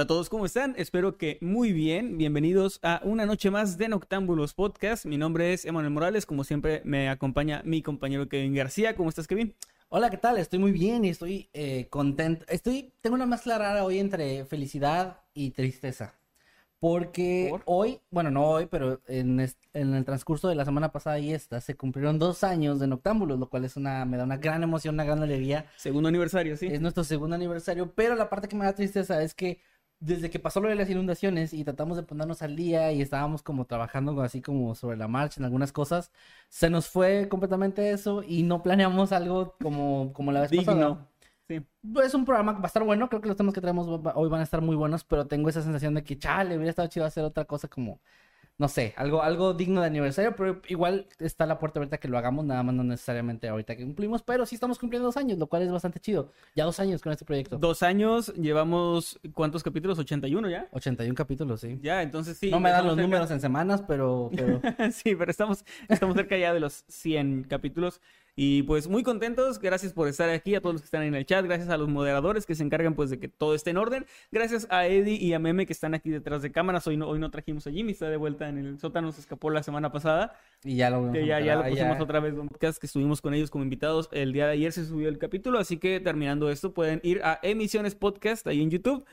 Hola a todos, ¿cómo están? Espero que muy bien. Bienvenidos a una noche más de Noctámbulos Podcast. Mi nombre es Emanuel Morales. Como siempre, me acompaña mi compañero Kevin García. ¿Cómo estás, Kevin? Hola, ¿qué tal? Estoy muy bien y estoy eh, contento. Estoy, tengo una mezcla rara hoy entre felicidad y tristeza. Porque ¿Por? hoy, bueno, no hoy, pero en, en el transcurso de la semana pasada y esta, se cumplieron dos años de Noctámbulos, lo cual es una, me da una gran emoción, una gran alegría. Segundo aniversario, sí. Es nuestro segundo aniversario, pero la parte que me da tristeza es que desde que pasó lo de las inundaciones y tratamos de ponernos al día y estábamos como trabajando así como sobre la marcha en algunas cosas, se nos fue completamente eso y no planeamos algo como, como la vez pasada. Digno. Sí. Es un programa que va a estar bueno, creo que los temas que traemos hoy van a estar muy buenos, pero tengo esa sensación de que, chale, hubiera estado chido hacer otra cosa como, no sé, algo, algo digno de aniversario, pero igual está la puerta abierta que lo hagamos, nada más no necesariamente ahorita que cumplimos, pero sí estamos cumpliendo dos años, lo cual es bastante chido. Ya dos años con este proyecto. Dos años, llevamos, ¿cuántos capítulos? ¿81 ya? 81 capítulos, sí. Ya, entonces sí. no me dan los cerca. números en semanas, pero, pero sí, pero estamos, estamos cerca ya de los 100 capítulos. Y pues muy contentos, gracias por estar aquí, a todos los que están en el chat, gracias a los moderadores que se encargan pues de que todo esté en orden, gracias a Eddie y a Meme que están aquí detrás de cámaras, hoy no, hoy no trajimos a Jimmy, está de vuelta en el sótano, se escapó la semana pasada, y ya lo que ya, ya lo ah, pusimos otra vez en un podcast que estuvimos con ellos como invitados, el día de ayer se subió el capítulo, así que terminando esto pueden ir a Emisiones Podcast ahí en YouTube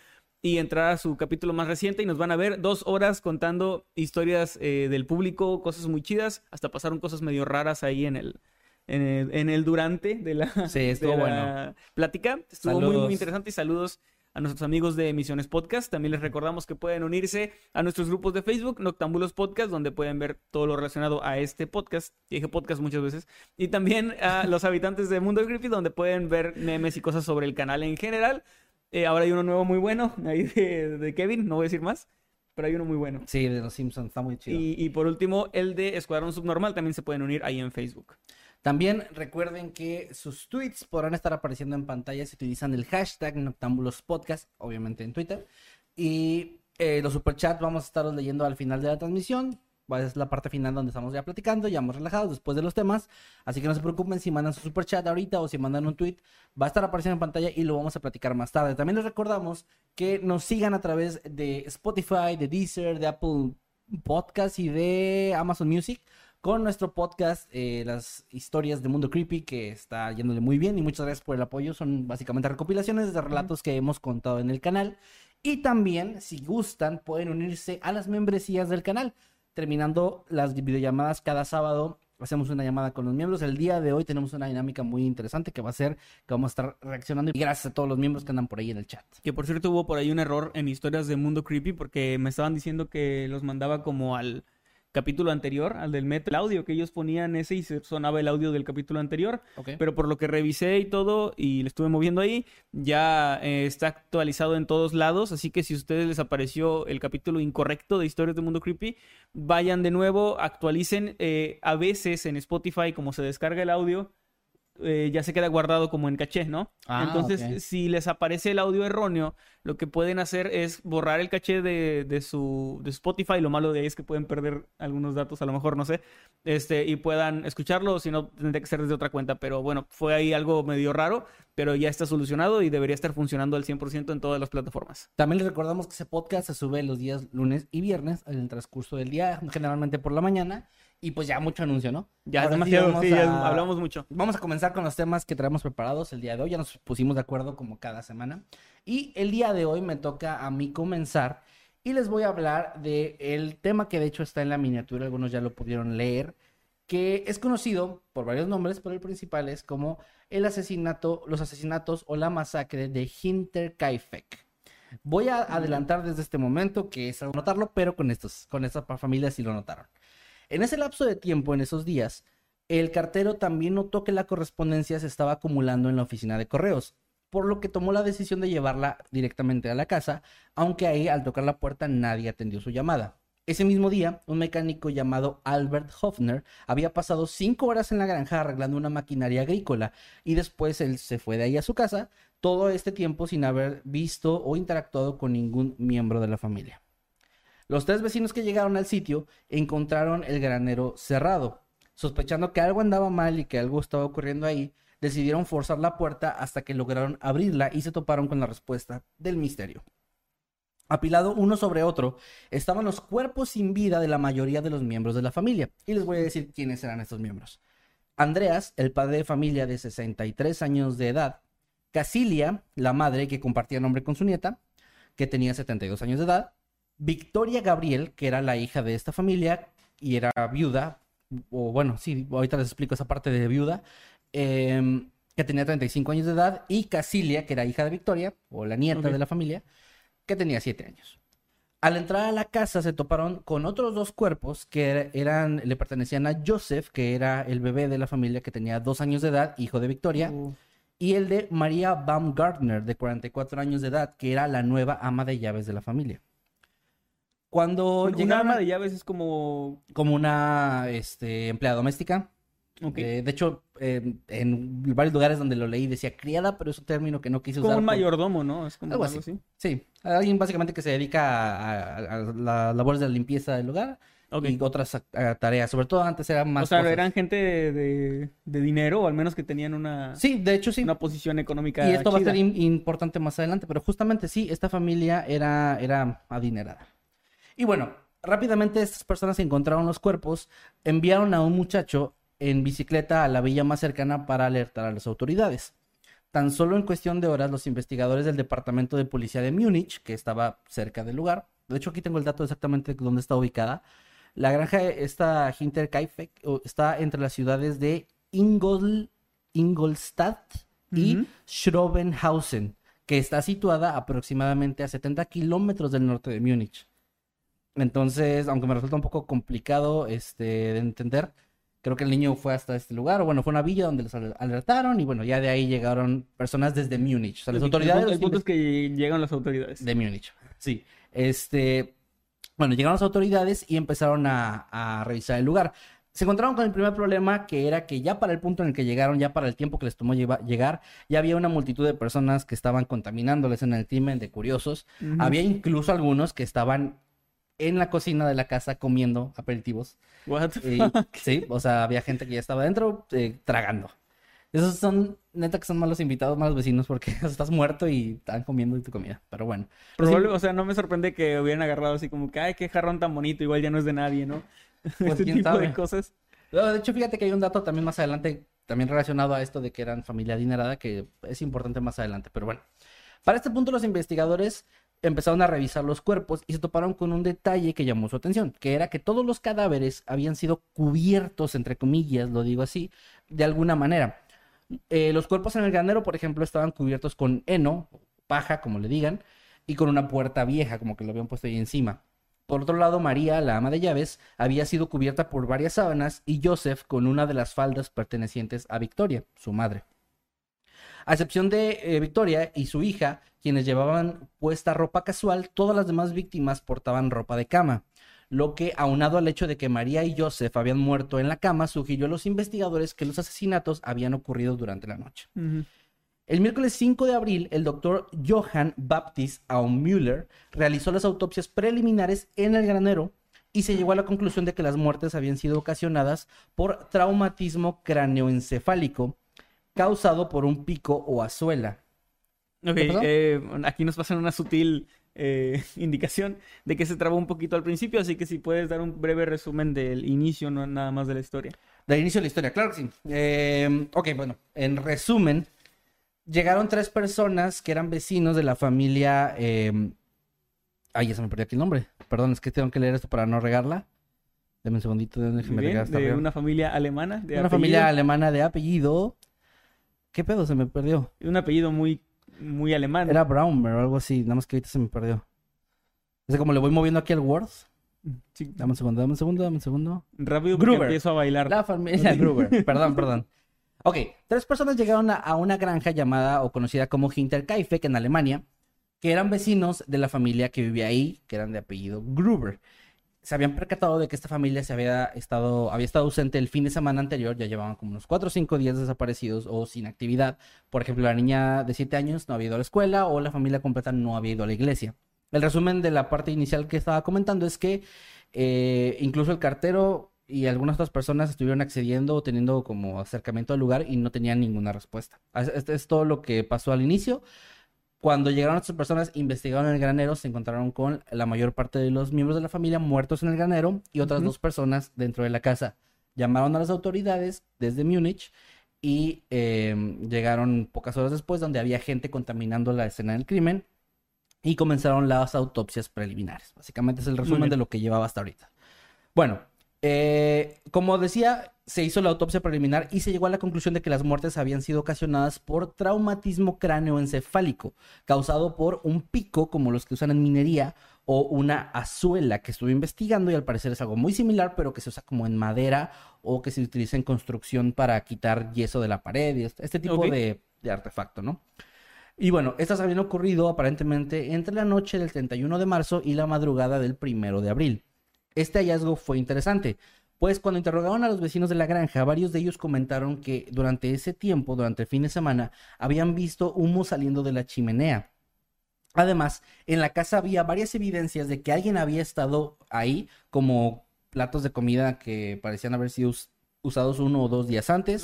y entrar a su capítulo más reciente y nos van a ver dos horas contando historias eh, del público, cosas muy chidas, hasta pasaron cosas medio raras ahí en el, en el, en el durante de la, Sí, estuvo de la bueno. plática. Estuvo muy, muy Saludos. interesante y saludos a nuestros amigos de Emisiones Podcast. También les recordamos que pueden unirse a nuestros grupos de Facebook, Noctambulos Podcast, donde pueden ver todo lo relacionado a este podcast. Dije podcast muchas veces. Y también a los habitantes de Mundo Creepy, donde pueden ver memes y cosas sobre el canal en general. Eh, ahora hay uno nuevo muy bueno, ahí de, de Kevin, no voy a decir más, pero hay uno muy bueno. Sí, de los Simpsons, está muy chido. Y, y por último, el de Escuadrón Subnormal, también se pueden unir ahí en Facebook. También recuerden que sus tweets podrán estar apareciendo en pantalla si utilizan el hashtag Noctambulos Podcast, obviamente en Twitter. Y eh, los superchats vamos a estarlos leyendo al final de la transmisión. Va- Es la parte final donde estamos ya platicando, ya hemos relajados después de los temas. Así que no se preocupen si mandan su superchat ahorita o si mandan un tweet. Va a estar apareciendo en pantalla y lo vamos a platicar más tarde. También les recordamos que nos sigan a través de Spotify, de Deezer, de Apple Podcast y de Amazon Music con nuestro podcast, eh, las historias de Mundo Creepy, que está yéndole muy bien y muchas gracias por el apoyo. Son básicamente recopilaciones de relatos que hemos contado en el canal. Y también, si gustan, pueden unirse a las membresías del canal. Terminando las videollamadas cada sábado, hacemos una llamada con los miembros. El día de hoy tenemos una dinámica muy interesante que va a ser que vamos a estar reaccionando. Y gracias a todos los miembros que andan por ahí en el chat. Que por cierto hubo por ahí un error en historias de Mundo Creepy porque me estaban diciendo que los mandaba como al capítulo anterior, al del Met, el audio que ellos ponían ese y se sonaba el audio del capítulo anterior, pero por lo que revisé y todo y le estuve moviendo ahí, ya eh, está actualizado en todos lados, así que si a ustedes les apareció el capítulo incorrecto de historias de Mundo Creepy, vayan de nuevo, actualicen, eh, a veces en Spotify como se descarga el audio, eh, ya se queda guardado como en caché, ¿no? Ah, Entonces, si les aparece el audio erróneo, lo que pueden hacer es borrar el caché de, de su de Spotify. Lo malo de ahí es que pueden perder algunos datos, a lo mejor, no sé, este, y puedan escucharlo, si no, tendría que ser desde otra cuenta. Pero bueno, fue ahí algo medio raro, pero ya está solucionado y debería estar funcionando al 100% en todas las plataformas. También les recordamos que ese podcast se sube los días lunes y viernes en el transcurso del día, generalmente por la mañana. Y pues ya mucho anuncio, ¿no? Ya es Ahora demasiado, sí, a- hablamos mucho. Vamos a comenzar con los temas que traemos preparados el día de hoy. Ya nos pusimos de acuerdo como cada semana. Y el día de hoy me toca a mí comenzar. Y les voy a hablar del el tema que de hecho está en la miniatura, algunos ya lo pudieron leer, que es conocido por varios nombres, pero el principal es como el asesinato, los asesinatos o la masacre de Hinterkaifeck. Voy a adelantar desde este momento, que es algo notarlo, pero con, estos, con estas familias sí lo notaron. En ese lapso de tiempo, en esos días, el cartero también notó que la correspondencia se estaba acumulando en la oficina de correos, por lo que tomó la decisión de llevarla directamente a la casa, aunque ahí al tocar la puerta nadie atendió su llamada. Ese mismo día, un mecánico llamado Albert Hofner había pasado cinco horas en la granja arreglando una maquinaria agrícola y después él se fue de ahí a su casa, todo este tiempo sin haber visto o interactuado con ningún miembro de la familia. Los tres vecinos que llegaron al sitio encontraron el granero cerrado. Sospechando que algo andaba mal y que algo estaba ocurriendo ahí, decidieron forzar la puerta hasta que lograron abrirla y se toparon con la respuesta del misterio. Apilado uno sobre otro, estaban los cuerpos sin vida de la mayoría de los miembros de la familia. Y les voy a decir quiénes eran estos miembros. Andreas, el padre de familia de 63 años de edad. Casilia, la madre que compartía nombre con su nieta, que tenía 72 años de edad. Victoria Gabriel, que era la hija de esta familia y era viuda, o bueno, sí, ahorita les explico esa parte de viuda, em, que tenía 35 años de edad. Y Casilia, que era hija de Victoria, o la nieta de la familia, que tenía siete años. Al entrar a la casa se toparon con otros dos cuerpos que eran, le pertenecían a Joseph, que era el bebé de la familia que tenía dos años de edad, hijo de Victoria, Uh, y el de María Baumgartner, de 44 años de edad, que era la nueva ama de llaves de la familia. Cuando un llegaron arma de llaves es como... como una este, empleada doméstica, ok, eh, de hecho, eh, en varios lugares donde lo leí decía criada, pero es un término que no quise como usar. un por- mayordomo, ¿no? Es como Algo algo, así. así. Sí, alguien básicamente que se dedica a, a- a las labores de la limpieza del lugar y otras a- tareas. Sobre todo antes eran más O sea, cosas. eran gente de, de- de dinero, o al menos que tenían una, Sí, de hecho sí. una posición económica Y esto va a ser in- importante más adelante, pero justamente sí, esta familia era, era adinerada. Y bueno, rápidamente estas personas encontraron los cuerpos enviaron a un muchacho en bicicleta a la villa más cercana para alertar a las autoridades. Tan solo en cuestión de horas, los investigadores del Departamento de Policía de Múnich, que estaba cerca del lugar, de hecho aquí tengo el dato exactamente de dónde está ubicada, la granja esta Hinterkaifeck está entre las ciudades de Ingol, Ingolstadt y. Schrobenhausen, que está situada aproximadamente a 70 kilómetros del norte de Múnich. Entonces, aunque me resulta un poco complicado este, de entender, creo que el niño fue hasta este lugar, o bueno, fue una villa donde los al- alertaron y bueno, ya de ahí llegaron personas desde Múnich. O sea, las El autoridades punto- El punto es que llegan las autoridades. de Múnich. Sí. Este, bueno, llegaron las autoridades y empezaron a, a revisar el lugar. Se encontraron con el primer problema, que era que ya para el punto en el que llegaron, ya para el tiempo que les tomó lleva- llegar, ya había una multitud de personas que estaban contaminándoles en el crimen, de curiosos. Había incluso algunos que estaban en la cocina de la casa comiendo aperitivos. What the Y, fuck? sí, o sea, había gente que ya estaba dentro eh, tragando. Esos son, neta, que son malos invitados, malos vecinos, porque estás muerto y están comiendo tu comida. Pero bueno. Pues sí, Probable- o sea, no me sorprende que hubieran agarrado así como que, ay, qué jarrón tan bonito, igual ya no es de nadie, ¿no? Pues, este tipo sabe. de cosas. No, De hecho, fíjate que hay un dato también más adelante, también relacionado a esto de que eran familia adinerada, que es importante más adelante. Pero bueno, para este punto los investigadores empezaron a revisar los cuerpos y se toparon con un detalle que llamó su atención, que era que todos los cadáveres habían sido cubiertos, entre comillas, lo digo así, de alguna manera. Eh, los cuerpos en el granero, por ejemplo, estaban cubiertos con heno, paja, como le digan, y con una puerta vieja, como que lo habían puesto ahí encima. Por otro lado, María, la ama de llaves, había sido cubierta por varias sábanas y Joseph con una de las faldas pertenecientes a Victoria, su madre. A excepción de eh, Victoria y su hija, quienes llevaban puesta ropa casual, todas las demás víctimas portaban ropa de cama. Lo que, aunado al hecho de que María y Joseph habían muerto en la cama, sugirió a los investigadores que los asesinatos habían ocurrido durante la noche. El miércoles 5 de abril, el doctor Johann Baptist Aumüller realizó las autopsias preliminares en el granero y se llegó a la conclusión de que las muertes habían sido ocasionadas por traumatismo cráneoencefálico causado por un pico o azuela. Ok, eh, aquí nos pasan una sutil eh, indicación de que se trabó un poquito al principio, así que si puedes dar un breve resumen del inicio, no nada más de la historia. Del inicio de la historia, claro que sí. Eh, ok, bueno, en resumen, llegaron tres personas que eran vecinos de la familia eh, Ay, ya se me perdió aquí el nombre. Perdón, es que tengo que leer esto para no regarla. Deme un segundito, déjenme Muy bien, regar hasta de una familia alemana. De Una apellido- familia alemana de apellido. ¿Qué pedo? Se me perdió. Un apellido muy, muy alemán. Era Braumer o algo así. Nada más que ahorita se me perdió. Es como le voy moviendo aquí al Word. Sí, Dame un segundo, dame un segundo, dame un segundo. rápido porque Gruber. empiezo a bailar. La familia Gruber. Perdón, perdón. Ok, tres personas llegaron a, a una granja llamada o conocida como Hinterkaifeck en Alemania, que eran vecinos de la familia que vivía ahí, que eran de apellido Gruber. Se habían percatado de que esta familia había estado, había estado ausente el fin de semana anterior, ya llevaban como unos cuatro o cinco días desaparecidos o sin actividad. Por ejemplo, la niña de siete años no había ido a la escuela o la familia completa no había ido a la iglesia. El resumen de la parte inicial que estaba comentando es que eh, incluso el cartero y algunas otras personas estuvieron accediendo o teniendo como acercamiento al lugar y no tenían ninguna respuesta. Es- Esto es todo lo que pasó al inicio. Cuando llegaron estas personas, investigaron el granero, se encontraron con la mayor parte de los miembros de la familia muertos en el granero y otras Ujú. dos personas dentro de la casa. Llamaron a las autoridades desde Múnich y eh, llegaron pocas horas después donde había gente contaminando la escena del crimen y comenzaron las autopsias preliminares. Básicamente es el resumen de lo que llevaba hasta ahorita. Bueno, eh, como decía, se hizo la autopsia preliminar y se llegó a la conclusión de que las muertes habían sido ocasionadas por traumatismo cráneoencefálico, causado por un pico como los que usan en minería o una azuela que estuve investigando y al parecer es algo muy similar, pero que se usa como en madera o que se utiliza en construcción para quitar yeso de la pared y este, tipo de, de artefacto, ¿no? Y bueno, estas habían ocurrido aparentemente entre la noche del 31 de marzo y la madrugada del 1 de abril. Este hallazgo fue interesante, pues cuando interrogaron a los vecinos de la granja, varios de ellos comentaron que durante ese tiempo, durante el fin de semana, habían visto humo saliendo de la chimenea. Además, en la casa había varias evidencias de que alguien había estado ahí, como platos de comida que parecían haber sido us- usados uno o dos días antes.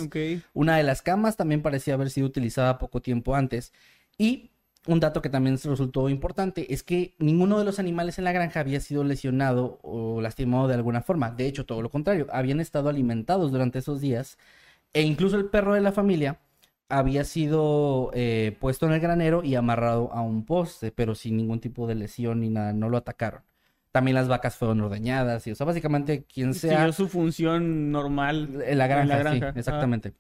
Una de las camas también parecía haber sido utilizada poco tiempo antes. Y un dato que también resultó importante es que ninguno de los animales en la granja había sido lesionado o lastimado de alguna forma. De hecho, todo lo contrario, habían estado alimentados durante esos días. E incluso el perro de la familia había sido eh, puesto en el granero y amarrado a un poste, pero sin ningún tipo de lesión ni nada, no lo atacaron. También las vacas fueron ordeñadas y, o sea, básicamente quien sea... Siguió su función normal. En la granja, En la sí, granja, exactamente.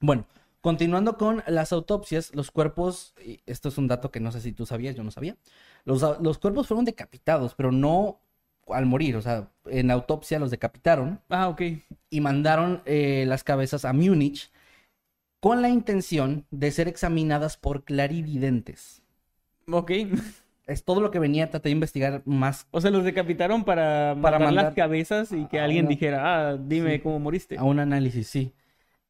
Bueno, continuando con las autopsias, los cuerpos, y esto es un dato que no sé si tú sabías, yo no sabía, los, cuerpos fueron decapitados, pero no al morir, o sea, en autopsia los decapitaron Ah, ok. y mandaron eh, las cabezas a Múnich con la intención de ser examinadas por clarividentes. Ok. Es todo lo que venía, traté de investigar más O sea, los decapitaron para, Para matar las mandar- cabezas y que alguien una- dijera, ah, dime Sí. cómo moriste. a un análisis, sí.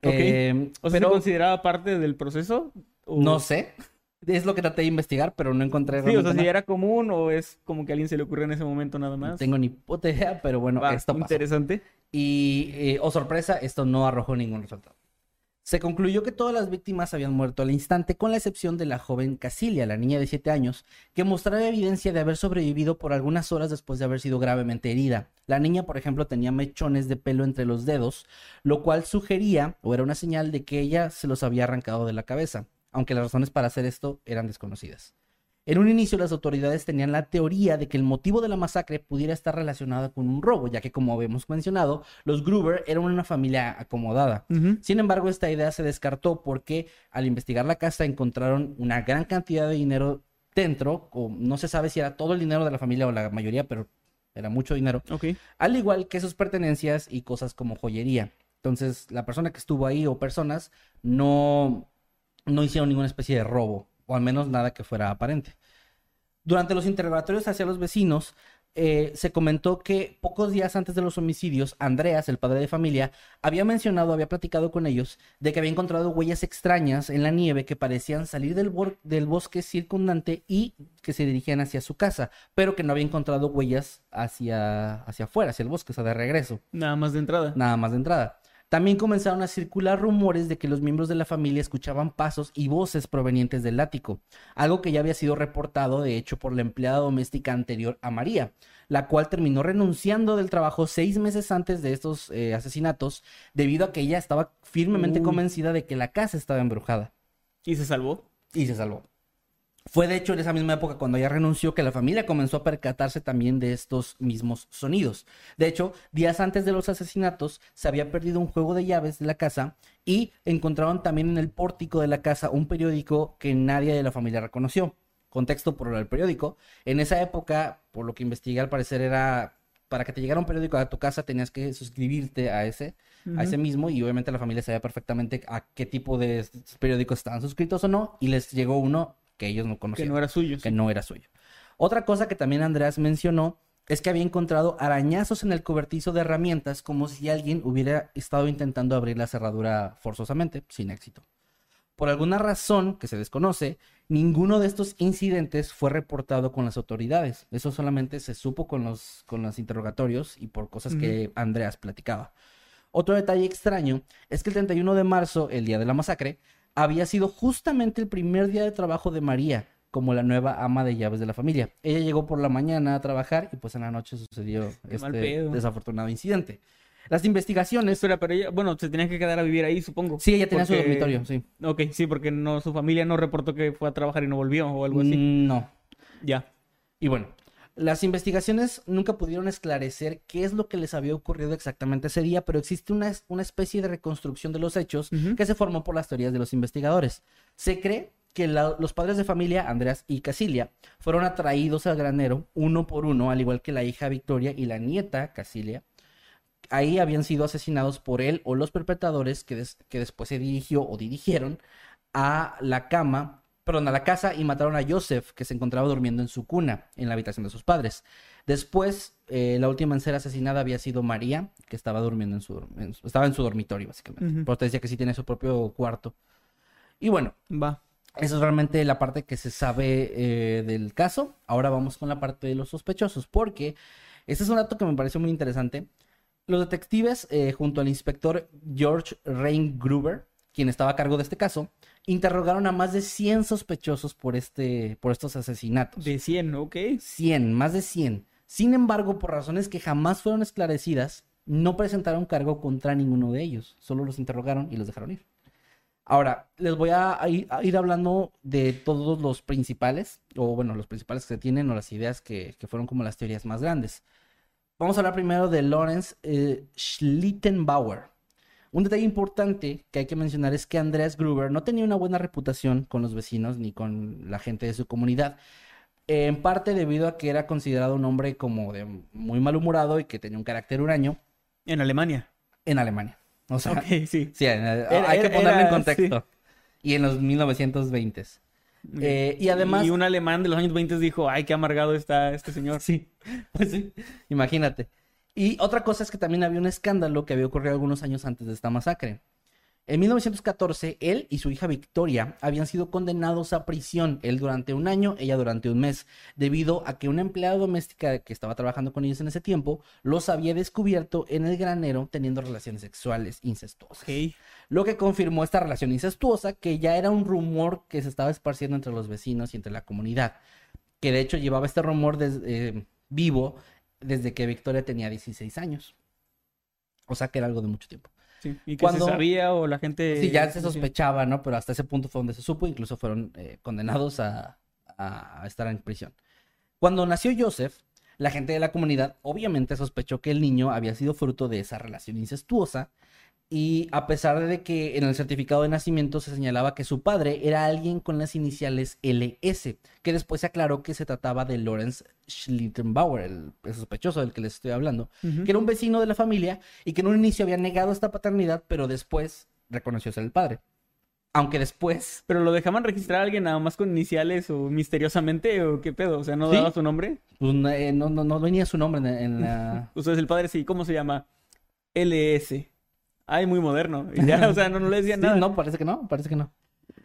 Ok. Eh, O sea, ¿se pero consideraba parte del proceso? ¿O- no sé, es lo que traté de investigar, pero no encontré Sí, o sea, si era común o es como que a alguien se le ocurrió en ese momento nada No más. tengo ni puta idea, pero bueno, Va, esto pasó. interesante. Y, eh, oh sorpresa, esto no arrojó ningún resultado. Se concluyó que todas las víctimas habían muerto al instante, con la excepción de la joven Casilia, la niña de 7 años, que mostraba evidencia de haber sobrevivido por algunas horas después de haber sido gravemente herida. La niña, por ejemplo, tenía mechones de pelo entre los dedos, lo cual sugería o era una señal de que ella se los había arrancado de la cabeza, aunque las razones para hacer esto eran desconocidas. En un inicio las autoridades tenían la teoría de que el motivo de la masacre pudiera estar relacionado con un robo, ya que como habíamos mencionado, los Gruber eran una familia acomodada. Sin embargo, esta idea se descartó porque al investigar la casa encontraron una gran cantidad de dinero dentro, o no se sabe si era todo el dinero de la familia o la mayoría, pero era mucho dinero, al igual que sus pertenencias y cosas como joyería. Entonces, la persona que estuvo ahí o personas no, no hicieron ninguna especie de robo, o al menos nada que fuera aparente. Durante los interrogatorios hacia los vecinos, eh, se comentó que pocos días antes de los homicidios, Andreas, el padre de familia, había mencionado, había platicado con ellos, de que había encontrado huellas extrañas en la nieve que parecían salir del, bosque circundante y que se dirigían hacia su casa, pero que no había encontrado huellas hacia, hacia afuera, hacia el bosque, o sea, de regreso Nada más de entrada. nada más de entrada. También comenzaron a circular rumores de que los miembros de la familia escuchaban pasos y voces provenientes del ático, algo que ya había sido reportado de hecho por la empleada doméstica anterior a María, la cual terminó renunciando del trabajo seis meses antes de estos eh, asesinatos debido a que ella estaba firmemente Uy. convencida de que la casa estaba embrujada ¿Y se salvó? y se salvó. Fue de hecho en esa misma época cuando ella renunció que la familia comenzó a percatarse también de estos mismos sonidos. De hecho, días antes de los asesinatos se había perdido un juego de llaves de la casa y encontraron también en el pórtico de la casa un periódico que nadie de la familia reconoció. Contexto por el periódico. En esa época, por lo que investigué al parecer era para que te llegara un periódico a tu casa tenías que suscribirte a ese, a ese mismo y obviamente la familia sabía perfectamente a qué tipo de periódicos estaban suscritos o no y les llegó uno que ellos no conocían. Que no era suyo. Que no era suyo. Otra cosa que también Andreas mencionó es que había encontrado arañazos en el cobertizo de herramientas como si alguien hubiera estado intentando abrir la cerradura forzosamente, sin éxito. Por alguna razón que se desconoce, ninguno de estos incidentes fue reportado con las autoridades. Eso solamente se supo con los, con los interrogatorios y por cosas que Andreas platicaba. Otro detalle extraño es que el 31 de marzo, el día de la masacre, había sido justamente el primer día de trabajo de María como la nueva ama de llaves de la familia. Ella llegó por la mañana a trabajar y pues en la noche sucedió este desafortunado incidente. Las investigaciones. Espera, pero ella, bueno, se tenía que quedar a vivir ahí, supongo. Sí, ella tenía su dormitorio, sí. Ok, sí, porque no, su familia no reportó que fue a trabajar y no volvió o algo así. Mm, no. Ya. Y bueno, las investigaciones nunca pudieron esclarecer qué es lo que les había ocurrido exactamente ese día, pero existe una, una especie de reconstrucción de los hechos que se formó por las teorías de los investigadores. Se cree que los padres de familia, Andreas y Casilia, fueron atraídos al granero uno por uno, al igual que la hija Victoria y la nieta Casilia. Ahí habían sido asesinados por él o los perpetradores que, que después se dirigió o dirigieron a la cama perdón, a la casa y mataron a Joseph, que se encontraba durmiendo en su cuna, en la habitación de sus padres. Después, eh, la última en ser asesinada había sido María, que estaba durmiendo en su, estaba en su dormitorio, básicamente. Por te decía que sí tiene su propio cuarto. Y bueno, va. Esa es realmente la parte que se sabe eh, del caso. Ahora vamos con la parte de los sospechosos, porque este es un dato que me pareció muy interesante. Los detectives, eh, junto al inspector George Rain Gruber, quien estaba a cargo de este caso, interrogaron a más de 100 sospechosos por, este, por estos asesinatos. De 100, ok. 100, más de 100. Sin embargo, por razones que jamás fueron esclarecidas, no presentaron cargo contra ninguno de ellos. Solo los interrogaron y los dejaron ir. Ahora, les voy a ir, hablando de todos los principales, o bueno, los principales que se tienen, o las ideas que, fueron como las teorías más grandes. Vamos a hablar primero de Lawrence eh, Schlittenbauer. Un detalle importante que hay que mencionar es que Andreas Gruber no tenía una buena reputación con los vecinos ni con la gente de su comunidad. En parte debido a que era considerado un hombre como de muy malhumorado y que tenía un carácter huraño. En Alemania. En Alemania. O sea, sí. sí hay que ponerlo en contexto. Y en los 1920s. Eh, y además. Y un alemán de los años 20 dijo: Ay, qué amargado está este señor. Sí. Pues sí. Imagínate. Y otra cosa es que también había un escándalo que había ocurrido algunos años antes de esta masacre. En 1914, él y su hija Victoria habían sido condenados a prisión, él durante un año, ella durante un mes, debido a que una empleada doméstica que estaba trabajando con ellos en ese tiempo los había descubierto en el granero teniendo relaciones sexuales incestuosas. Lo que confirmó esta relación incestuosa, que ya era un rumor que se estaba esparciendo entre los vecinos y entre la comunidad, que de hecho llevaba este rumor eh, vivo desde que Victoria tenía 16 años. O sea que era algo de mucho tiempo. Sí, y que se sabía o la gente... Sí, ya se sospechaba, ¿no? Pero hasta ese punto fue donde se supo, incluso fueron eh, condenados a, a, estar en prisión. Cuando nació Joseph, la gente de la comunidad obviamente sospechó que el niño había sido fruto de esa relación incestuosa y a pesar de que en el certificado de nacimiento se señalaba que su padre era alguien con las iniciales LS, que después se aclaró que se trataba de Lawrence Schlittenbauer, el, sospechoso del que les estoy hablando, que era un vecino de la familia y que en un inicio había negado esta paternidad, pero después reconoció ser el padre. Aunque después. ¿Pero lo dejaban registrar a alguien nada más con iniciales o misteriosamente o qué pedo? O sea, ¿no daba su nombre? Pues eh, no, no, no, venía su nombre en, la. Ustedes, el padre sí, ¿cómo se llama? LS. Ay, muy moderno. Y ya, o sea, no, le decían nada. No, parece que no, parece que no.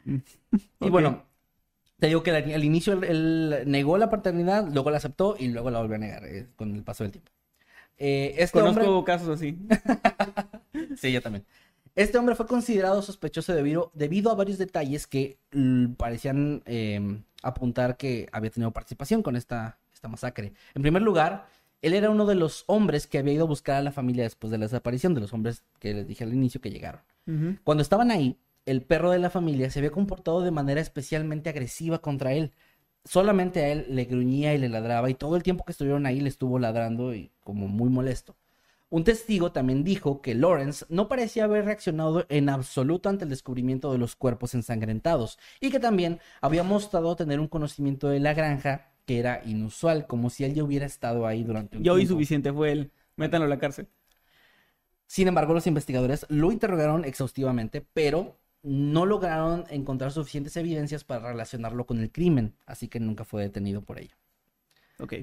y bueno, te digo que al, inicio él, negó la paternidad, luego la aceptó y luego la volvió a negar eh, con el paso del tiempo. Eh, este Conozco casos así. sí, yo también. Este hombre fue considerado sospechoso debido, debido a varios detalles que parecían em, apuntar que había tenido participación con esta, esta masacre. En primer lugar, él era uno de los hombres que había ido a buscar a la familia después de la desaparición, de los hombres que les dije al inicio que llegaron. Cuando estaban ahí, el perro de la familia se había comportado de manera especialmente agresiva contra él, solamente a él le gruñía y le ladraba y todo el tiempo que estuvieron ahí le estuvo ladrando y como muy molesto. Un testigo también dijo que Lawrence no parecía haber reaccionado en absoluto ante el descubrimiento de los cuerpos ensangrentados y que también había mostrado tener un conocimiento de la granja que era inusual, como si él ya hubiera estado ahí durante un Yo tiempo. suficiente, fue él. Métanlo a la cárcel. Sin embargo, los investigadores lo interrogaron exhaustivamente, pero no lograron encontrar suficientes evidencias para relacionarlo con el crimen, así que nunca fue detenido por ello. Ok.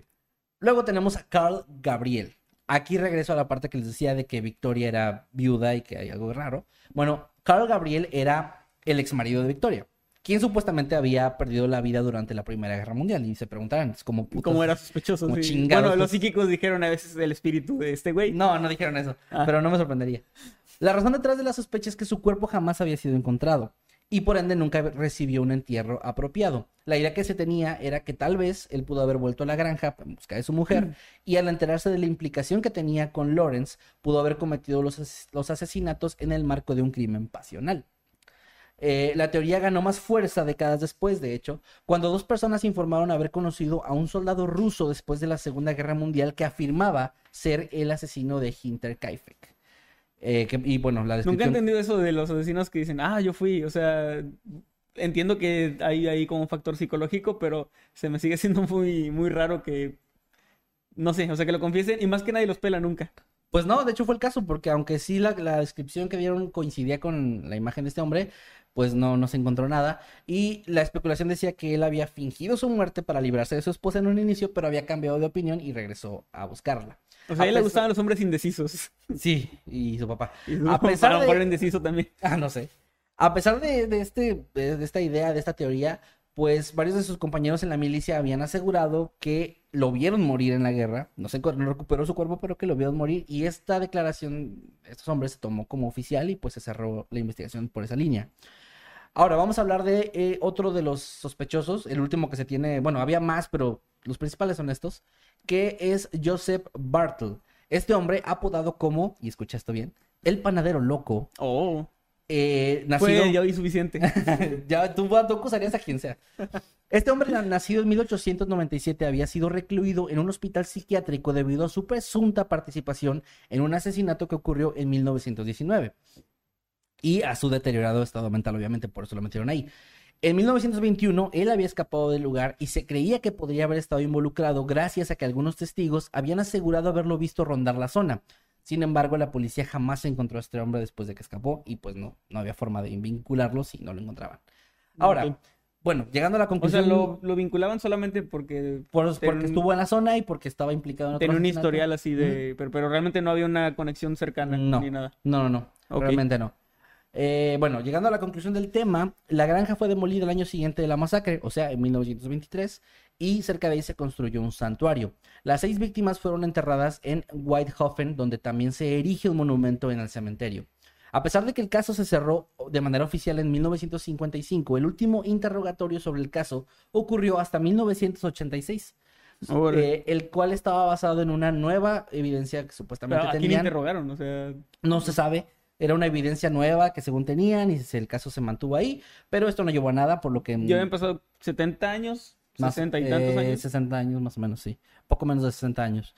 Luego tenemos a Carl Gabriel. Aquí regreso a la parte que les decía de que Victoria era viuda y que hay algo raro. Bueno, Carl Gabriel era el ex marido de Victoria, quien supuestamente había perdido la vida durante la Primera Guerra Mundial. Y se preguntarán, es como putas- ¿Cómo era sospechoso? como sí. Bueno, los pues. psíquicos dijeron a veces el espíritu de este güey. No, no dijeron eso, Ah. pero no me sorprendería. La razón detrás de la sospecha es que su cuerpo jamás había sido encontrado y por ende nunca recibió un entierro apropiado. La idea que se tenía era que tal vez él pudo haber vuelto a la granja en busca de su mujer y al enterarse de la implicación que tenía con Lawrence, pudo haber cometido los, los asesinatos en el marco de un crimen pasional. Eh, la teoría ganó más fuerza décadas después, de hecho, cuando dos personas informaron haber conocido a un soldado ruso después de la Segunda Guerra Mundial que afirmaba ser el asesino de Hinterkaifeck. Eh, que- y bueno, la Nunca he descripción... entendido eso de los asesinos que dicen, ah, yo fui. O sea, entiendo que hay ahí como un factor psicológico, pero se me sigue siendo muy, muy raro que. No sé, o sea, que lo confiesen y más que nadie los pela nunca. Pues no, de hecho fue el caso, porque aunque sí la, la descripción que dieron coincidía con la imagen de este hombre, pues no, no se encontró nada. Y la especulación decía que él había fingido su muerte para librarse de su esposa en un inicio, pero había cambiado de opinión y regresó a buscarla. O sea, a él le gustaban los hombres indecisos. Sí, y su papá. Y A pesar de- indeciso también. Ah, no sé. A pesar de, de este, de, de esta idea, de esta teoría, pues varios de sus compañeros en la milicia habían asegurado que lo vieron morir en la guerra. No se no recuperó su cuerpo, pero que lo vieron morir. Y esta declaración, estos hombres se tomó como oficial y pues se cerró la investigación por esa línea. Ahora vamos a hablar de eh, otro de los sospechosos, el último que se tiene, bueno, había más, pero los principales son estos, que es Joseph Bartle. Este hombre apodado como, y escucha esto bien, el panadero loco, Oh, eh, nacido... fue, ya oí suficiente. ya tú, tú acusarías a quien sea. Este hombre na- nacido en 1897 había sido recluido en un hospital psiquiátrico debido a su presunta participación en un asesinato que ocurrió en 1919 y a su deteriorado estado mental, obviamente, por eso lo metieron ahí. En 1921, él había escapado del lugar y se creía que podría haber estado involucrado gracias a que algunos testigos habían asegurado haberlo visto rondar la zona. Sin embargo, la policía jamás encontró a este hombre después de que escapó y pues no, no había forma de vincularlo si no lo encontraban. Ahora, bueno, llegando a la O sea, conclusión, lo, lo vinculaban solamente porque por- porque estuvo en la zona y porque estaba implicado en otro tenía un historial así de... Pero, pero realmente no había una conexión cercana No. ni nada. No, no, no. Realmente no. Eh, bueno, llegando a la conclusión del tema, la granja fue demolida el año siguiente de la masacre, o sea, en 1923, y cerca de ahí se construyó un santuario. Las seis víctimas fueron enterradas en Whitehofen, donde también se erige un monumento en el cementerio. A pesar de que el caso se cerró de manera oficial en 1955, el último interrogatorio sobre el caso ocurrió hasta 1986, Órale. eh, el cual estaba basado en una nueva evidencia que supuestamente Pero ¿A quién tenían. interrogaron? O sea, No se sabe. Era una evidencia nueva que según tenían y el caso se mantuvo ahí, pero esto no llevó a nada por lo que... ya habían pasado 70 años, más, 60 y tantos eh, años. 60 años más o menos, sí. Poco menos de 60 años.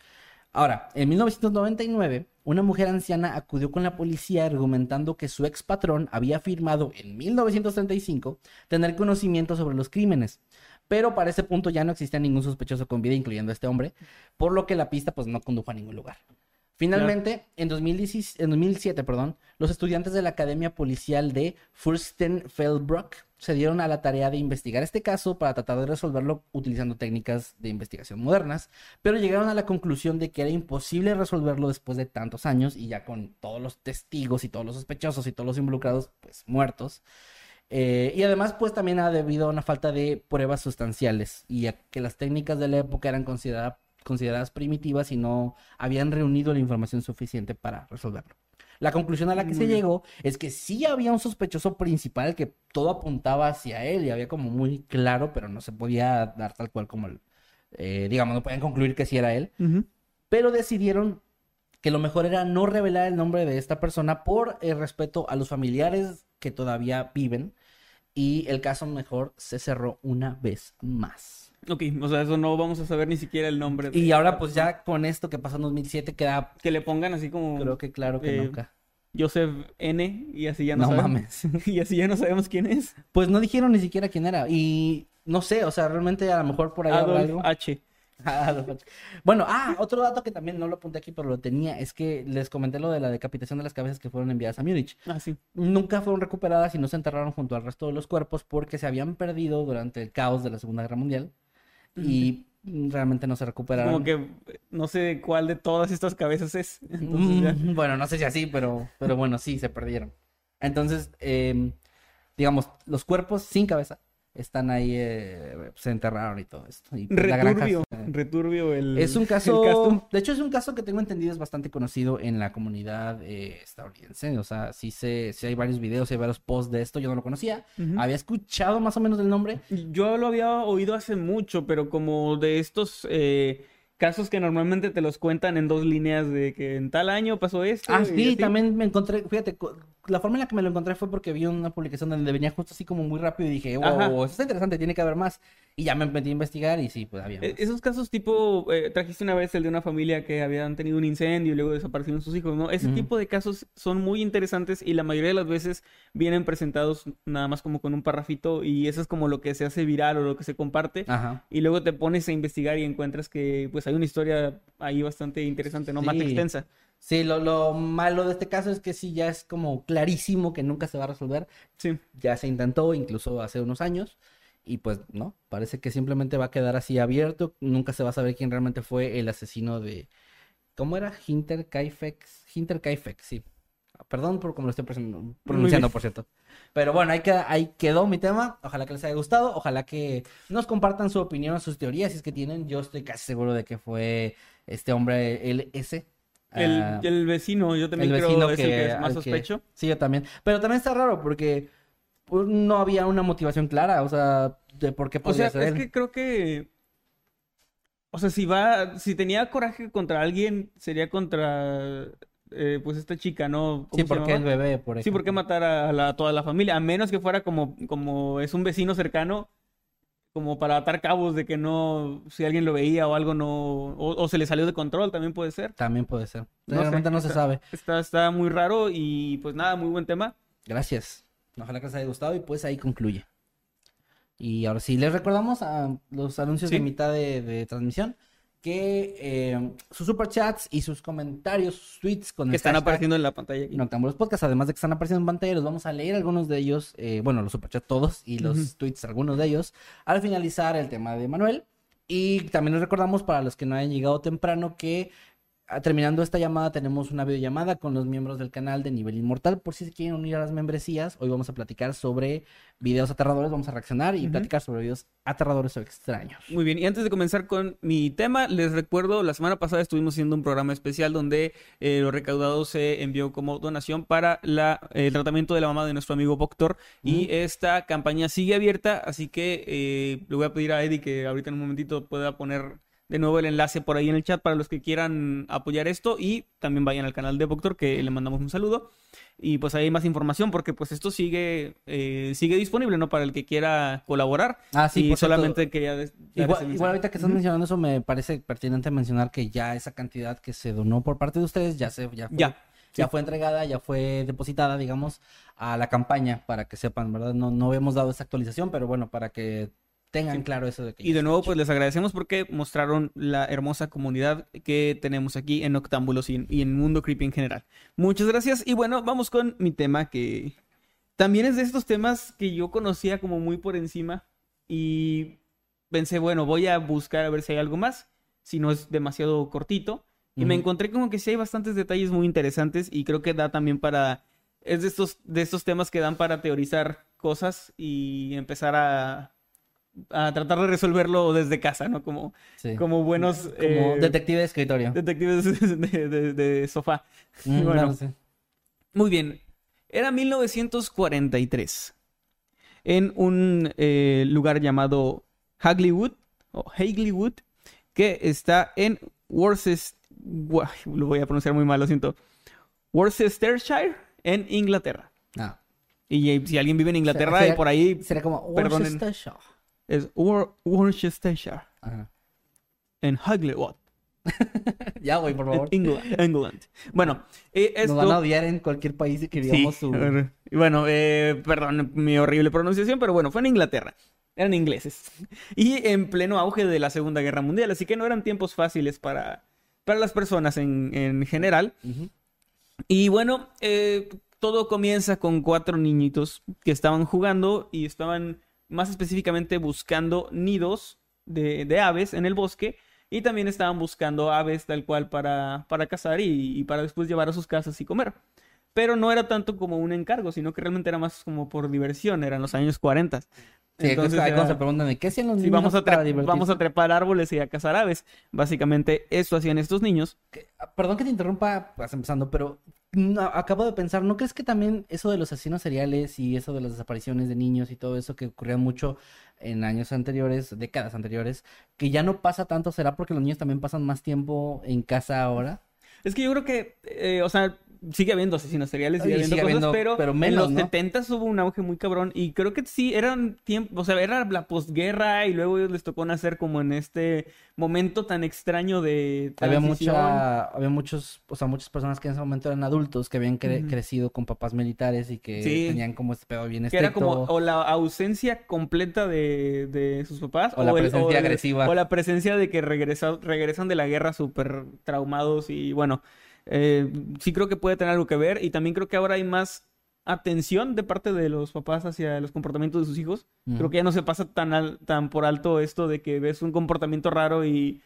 Ahora, en 1999, una mujer anciana acudió con la policía argumentando que su ex patrón había afirmado en 1935 tener conocimiento sobre los crímenes. Pero para ese punto ya no existía ningún sospechoso con vida, incluyendo a este hombre, por lo que la pista pues no condujo a ningún lugar. Finalmente, en, 2010 en 2007, perdón, los estudiantes de la Academia Policial de Fürstenfeldbruck se dieron a la tarea de investigar este caso para tratar de resolverlo utilizando técnicas de investigación modernas, pero llegaron a la conclusión de que era imposible resolverlo después de tantos años y ya con todos los testigos y todos los sospechosos y todos los involucrados pues muertos. Eh, y además, pues también ha debido a una falta de pruebas sustanciales y a que las técnicas de la época eran considera- consideradas primitivas y no habían reunido la información suficiente para resolverlo. La conclusión a la que se llegó es que sí había un sospechoso principal que todo apuntaba hacia él y había como muy claro, pero no se podía dar tal cual como el, eh, digamos, no podían concluir que sí era él pero decidieron que lo mejor era no revelar el nombre de esta persona por el respeto a los familiares que todavía viven y el caso mejor se cerró una vez más. Ok, o sea, eso no vamos a saber ni siquiera el nombre. de Y ahora pues ya con esto que pasó en 2007 queda, Que le pongan así como creo que claro que Eh, nunca. Joseph N y así ya no, No sabemos. mames. y así ya no sabemos quién es. Pues no dijeron ni siquiera quién era y no sé, o sea, realmente a lo mejor por ahí habrá Adolf algo. H. Bueno, ah, otro dato que también no lo apunté aquí, pero lo tenía, es que les comenté lo de la decapitación de las cabezas que fueron enviadas a Múnich. Ah, sí. Nunca fueron recuperadas y no se enterraron junto al resto de los cuerpos porque se habían perdido durante el caos de la Segunda Guerra Mundial y realmente no se recuperaron. Como que no sé cuál de todas estas cabezas es. Entonces ya. Mm, Bueno, no sé si así, pero, pero bueno, sí, se perdieron. Entonces, em, digamos, los cuerpos sin cabeza están ahí, eh, se enterraron y todo esto. Y pues, la granja Returbio. se- el. Es un caso, de hecho es un caso que tengo entendido es bastante conocido en la comunidad eh, estadounidense, o sea, sí sé, sí hay varios videos, hay varios posts de esto, yo no lo conocía, había escuchado más o menos el nombre, Yo lo había oído hace mucho, pero como de estos eh, casos que normalmente te los cuentan en dos líneas de que en tal año pasó esto. Ah, sí, también me encontré, fíjate, la forma en la que me lo encontré fue porque vi una publicación donde venía justo así como muy rápido y dije, Ajá. wow, eso está interesante, tiene que haber más. Y ya me metí a investigar y sí, pues había Eh, más. Esos casos tipo, eh, trajiste una vez el de una familia que habían tenido un incendio y luego desaparecieron sus hijos, ¿no? Ese tipo de casos son muy interesantes y la mayoría de las veces vienen presentados nada más como con un parrafito y eso es como lo que se hace viral o lo que se comparte. Ajá. Y luego te pones a investigar y encuentras que pues hay una historia ahí bastante interesante, ¿no? Más Sí. extensa. Sí, lo, lo malo de este caso es que sí, ya es como clarísimo que nunca se va a resolver. Sí. Ya se intentó, incluso hace unos años, y pues no, parece que simplemente va a quedar así abierto. Nunca se va a saber quién realmente fue el asesino de. ¿Cómo era? Hinter Kaifex. Hinter Kaifex, sí. Perdón por cómo lo estoy pronunciando, por cierto. Pero bueno, ahí, queda- ahí quedó mi tema. Ojalá que les haya gustado. Ojalá que nos compartan su opinión, sus teorías, si es que tienen. Yo estoy casi seguro de que fue este hombre LS. El, Ah, el vecino, yo también el creo vecino es el que es más que- sospecho. Sí, yo también. Pero también está raro porque no había una motivación clara, o sea, de por qué O podría sea, ser es él. que creo que. O sea, si va. Si tenía coraje contra alguien, sería contra. eh, pues esta chica, ¿no? ¿Cómo Sí, porque el bebé, por Sí, ejemplo. ¿por qué matar a, la- a toda la familia? A menos que fuera como, como es un vecino cercano, como para atar cabos de que no, si alguien lo veía o algo no, o, o se le salió de control, también puede ser. También puede ser. No sé, Realmente no se está- sabe. Está, está muy raro y pues nada, muy buen tema. Gracias. Ojalá que les haya gustado y pues ahí concluye. Y ahora sí, les recordamos a los anuncios Sí. de mitad de, de transmisión que eh, sus superchats y sus comentarios, sus tweets con el Que están hashtag apareciendo en la pantalla aquí. Noctámbulos Podcast, además de que están apareciendo en pantalla, los vamos a leer algunos de ellos, eh, bueno, los superchats todos y los Ujú. tweets, algunos de ellos, al finalizar el tema de Manuel. Y también les recordamos para los que no hayan llegado temprano que terminando esta llamada tenemos una videollamada con los miembros del canal de Nivel Inmortal por si se quieren unir a las membresías. Hoy vamos a platicar sobre videos aterradores, vamos a reaccionar y platicar sobre videos aterradores o extraños. Muy bien, y antes de comenzar con mi tema, les recuerdo, la semana pasada estuvimos haciendo un programa especial donde eh, lo recaudado se envió como donación para la, el tratamiento de la mamá de nuestro amigo Voctor. Y esta campaña sigue abierta, así que eh, le voy a pedir a Eddie que ahorita en un momentito pueda poner de nuevo el enlace por ahí en el chat para los que quieran apoyar esto y también vayan al canal de Voctor que le mandamos un saludo. Y pues ahí hay más información porque pues esto sigue, eh, sigue disponible, ¿no? Para el que quiera colaborar. Ah, sí, y por cierto, solamente quería Igual, igual ahorita que estás mencionando eso, me parece pertinente mencionar que ya esa cantidad que se donó por parte de ustedes ya se ya fue, Ya, ya fue entregada, ya fue depositada, digamos, a la campaña para que sepan, ¿verdad? No, no habíamos dado esa actualización, pero bueno, para que tengan Sí. claro eso de que Y de nuevo, hecho. pues les agradecemos porque mostraron la hermosa comunidad que tenemos aquí en Octámbulos y en, y en Mundo Creepy en general. Muchas gracias. Y bueno, vamos con mi tema que también es de estos temas que yo conocía como muy por encima. Y pensé, bueno, voy a buscar a ver si hay algo más, si no es demasiado cortito. Y me encontré como que sí hay bastantes detalles muy interesantes y creo que da también para... Es de estos, de estos temas que dan para teorizar cosas y empezar a, a tratar de resolverlo desde casa, ¿no? Como, Sí. como buenos Como eh, detective de escritorio. detectives de, de- de sofá. Mm, bueno. sí. Muy bien. Era 1943. En un eh, lugar llamado Hagleywood, o Hagleywood, que está en Worcester... Lo voy a pronunciar muy mal, lo siento. Worcestershire, en Inglaterra. Ah, Y eh, si alguien vive en Inglaterra y por ahí Sería como Perdonen. Es Wor- Worcestershire, Ajá. en Hagleywood, Ya, güey, por favor. England. England. Bueno, eh, Nos esto... van a odiar en cualquier país que digamos Sí, su... bueno, eh, perdón mi horrible pronunciación, pero bueno, fue en Inglaterra. Eran ingleses. Y en pleno auge de la Segunda Guerra Mundial, así que no eran tiempos fáciles para, para las personas en, en general. Ujú. Y bueno, eh, todo comienza con cuatro niñitos que estaban jugando y estaban más específicamente buscando nidos de, de aves en el bosque. Y también estaban buscando aves tal cual para, para cazar y, y para después llevar a sus casas y comer. Pero no era tanto como un encargo, sino que realmente era más como por diversión, eran los años 40. Sí, Entonces qué hacían los Sí, niños vamos a, para vamos a trepar árboles y a cazar aves. Básicamente eso hacían estos niños. Ah, Perdón que te interrumpa, vas empezando, pero acabo de pensar, ¿no crees que también eso de los asesinos seriales y eso de las desapariciones de niños y todo eso que ocurría mucho en años anteriores, décadas anteriores, que ya no pasa tanto, será porque los niños también pasan más tiempo en casa ahora? Es que yo creo que, eh, o sea, sigue habiendo asesinos seriales, sigue Y habiendo sigue cosas, habiendo, pero, pero en los ¿no? 70 hubo un auge muy cabrón y creo que sí, eran tiempos, o sea, era la posguerra y luego ellos les tocó nacer como en este momento tan extraño de Había transición. mucha, había muchos, o sea, muchas personas que en ese momento eran adultos, que habían cre- crecido con papás militares y que Sí. tenían como este pedo bien Que era como estricto. o la ausencia completa de, de sus papás O la el- presencia agresiva. o la presencia de que regresa- regresan de la guerra súper traumados y bueno, eh, sí creo que puede tener algo que ver y también creo que ahora hay más atención de parte de los papás hacia los comportamientos de sus hijos. Creo que ya no se pasa tan, al- tan por alto esto de que ves un comportamiento raro y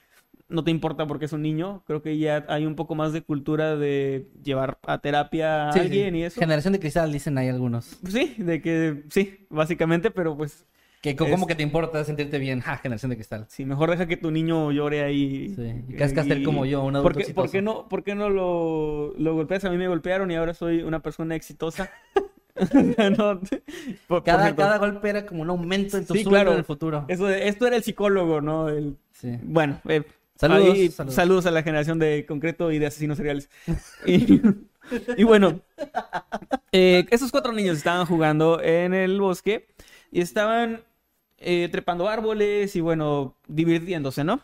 no te importa porque es un niño. Creo que ya hay un poco más de cultura de llevar a terapia a Sí, sí. alguien y eso. Generación de cristal, dicen ahí algunos. Sí, de que sí, básicamente, pero pues Que co- ¿Cómo Es- que te importa sentirte bien? Ja, generación de cristal. sí, mejor deja que tu niño llore ahí. Sí, y casca ser como yo, un adulto ¿Por qué, por qué no, por qué no lo, lo golpeas? A mí me golpearon y ahora soy una persona exitosa. No, por- por Cada, cada golpe era como un aumento en tu Sí, claro. en el futuro. eso esto era el psicólogo, ¿no? El- Sí. bueno, eh, Saludos, ahí, saludos. saludos a la generación de concreto y de asesinos seriales. Y, y bueno, eh, esos cuatro niños estaban jugando en el bosque y estaban eh, trepando árboles y bueno, divirtiéndose, ¿no?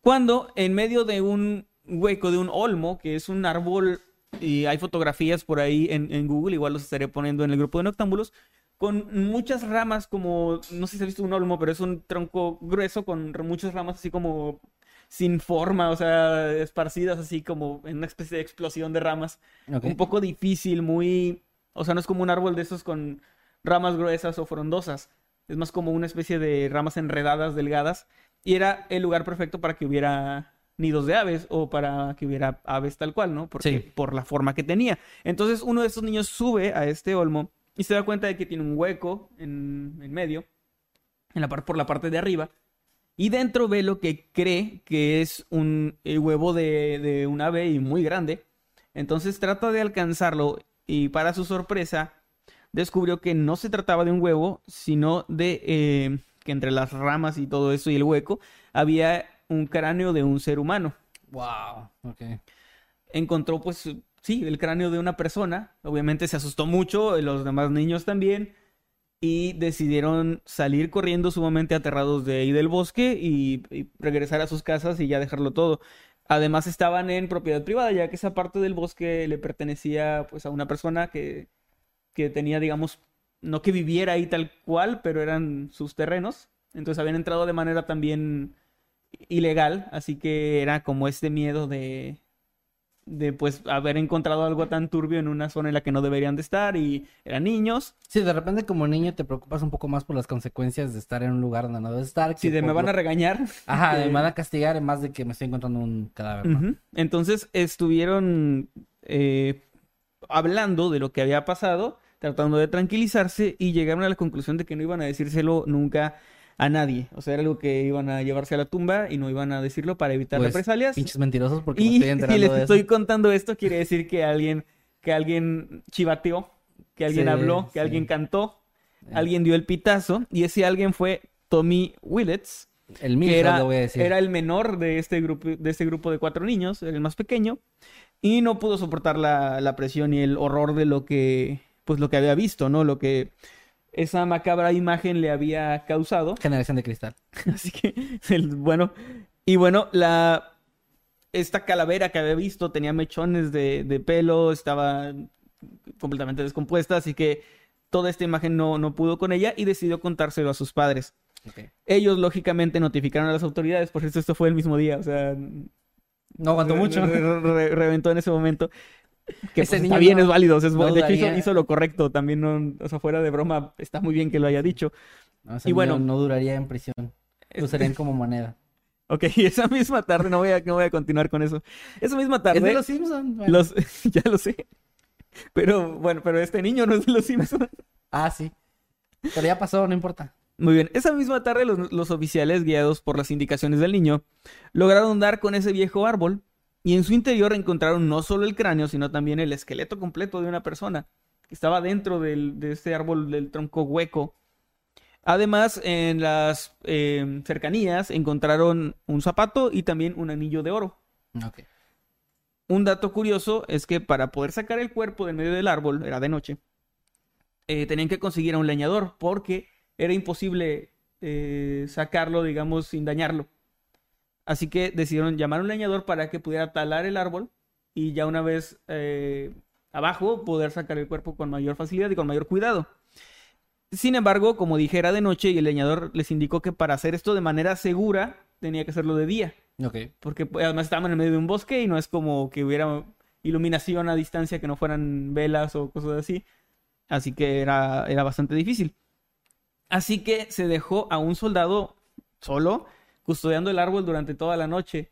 Cuando en medio de un hueco de un olmo, que es un árbol, y hay fotografías por ahí en, en Google, igual los estaré poniendo en el grupo de noctámbulos, con muchas ramas como, no sé si has visto un olmo, pero es un tronco grueso con muchas ramas así como sin forma, o sea, esparcidas así como en una especie de explosión de ramas. Un poco difícil, muy, o sea, no es como un árbol de esos con ramas gruesas o frondosas. Es más como una especie de ramas enredadas, delgadas. Y era el lugar perfecto para que hubiera nidos de aves o para que hubiera aves tal cual, ¿no? Porque, Sí. Por la forma que tenía. Entonces uno de estos niños sube a este olmo y se da cuenta de que tiene un hueco en, en medio, en la par- por la parte de arriba. Y dentro ve lo que cree que es un el huevo de, de un ave y muy grande. Entonces trata de alcanzarlo y para su sorpresa descubrió que no se trataba de un huevo, sino de eh, que entre las ramas y todo eso y el hueco había un cráneo de un ser humano. Wow. Ok. Encontró pues sí, el cráneo de una persona. Obviamente se asustó mucho, los demás niños también. Y decidieron salir corriendo sumamente aterrados de ahí del bosque y, y regresar a sus casas y ya dejarlo todo. Además estaban en propiedad privada, ya que esa parte del bosque le pertenecía pues a una persona que, que tenía, digamos, no que viviera ahí tal cual, pero eran sus terrenos. Entonces habían entrado de manera también ilegal, así que era como este miedo de, de pues haber encontrado algo tan turbio en una zona en la que no deberían de estar y eran niños. Sí, de repente como niño te preocupas un poco más por las consecuencias de estar en un lugar donde no debes estar. Si que de me van lo- a regañar. Ajá, que- me van a castigar en más de que me estoy encontrando un cadáver, ¿no? Ujú. Entonces estuvieron eh, hablando de lo que había pasado, tratando de tranquilizarse y llegaron a la conclusión de que no iban a decírselo nunca a nadie. O sea, era algo que iban a llevarse a la tumba y no iban a decirlo para evitar Pues, represalias. Pinches mentirosos porque me Y estoy si enterando les de estoy eso. contando esto, quiere decir que alguien, que alguien chivateó, que alguien Sí, habló, que sí. alguien cantó, Eh. alguien dio el pitazo, y ese alguien fue Tommy Willets, El que Milford, era, lo voy a decir. era el menor de este grupo, de este grupo de cuatro niños, el más pequeño, y no pudo soportar la, la presión y el horror de lo que, pues lo que había visto, ¿no? Lo que esa macabra imagen le había causado. Generación de cristal. Así que, el- bueno, y bueno, la, esta calavera que había visto tenía mechones de, de pelo, estaba completamente descompuesta, así que toda esta imagen no, no pudo con ella y decidió contárselo a sus padres. Ellos, lógicamente, notificaron a las autoridades, por eso esto fue el mismo día, o sea, No aguantó mucho. re- re- reventó en ese momento. Que Ese pues, niño está bien, no- es válido. es no de hecho, hizo, lo correcto. También, no, o sea, fuera de broma, está muy bien que lo haya dicho. No, Y bueno. no duraría en prisión. Lo usarían como moneda. Ok, esa misma tarde, no voy a, no voy a continuar con eso. Esa misma tarde, ¿Es de los Simpsons? Bueno. los, ya lo sé. Pero bueno, pero este niño no es de los Simpsons. Ah, sí. Pero ya pasó, no importa. Muy bien, esa misma tarde los, los oficiales, guiados por las indicaciones del niño, lograron dar con ese viejo árbol y en su interior encontraron no solo el cráneo, sino también el esqueleto completo de una persona que estaba dentro del, de este árbol del tronco hueco. Además, en las eh, cercanías encontraron un zapato y también un anillo de oro. Un dato curioso es que para poder sacar el cuerpo del medio del árbol, era de noche, eh, tenían que conseguir a un leñador porque era imposible eh, sacarlo, digamos, sin dañarlo. Así que decidieron llamar a un leñador para que pudiera talar el árbol y ya una vez eh, abajo poder sacar el cuerpo con mayor facilidad y con mayor cuidado. Sin embargo, como dije, era de noche y el leñador les indicó que para hacer esto de manera segura tenía que hacerlo de día. Ok. Porque pues, además estaban en el medio de un bosque y no es como que hubiera iluminación a distancia que no fueran velas o cosas así. Así que era, era bastante difícil. Así que se dejó a un soldado solo custodiando el árbol durante toda la noche.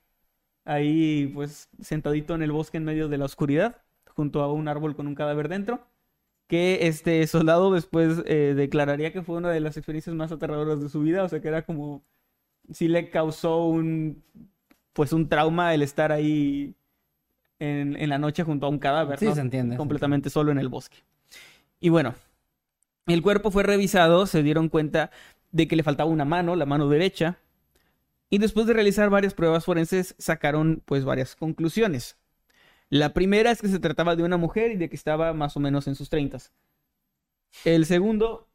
Ahí pues sentadito en el bosque en medio de la oscuridad, junto a un árbol con un cadáver dentro. Que este soldado después eh, declararía que fue una de las experiencias más aterradoras de su vida. O sea que era como sí le causó un pues un trauma el estar ahí en, en la noche junto a un cadáver, Sí, ¿no? se entiende. se completamente solo en el bosque. Y bueno, el cuerpo fue revisado, se dieron cuenta de que le faltaba una mano, la mano derecha, y después de realizar varias pruebas forenses sacaron pues varias conclusiones. La primera es que se trataba de una mujer y de que estaba más o menos en sus treintas. El segundo,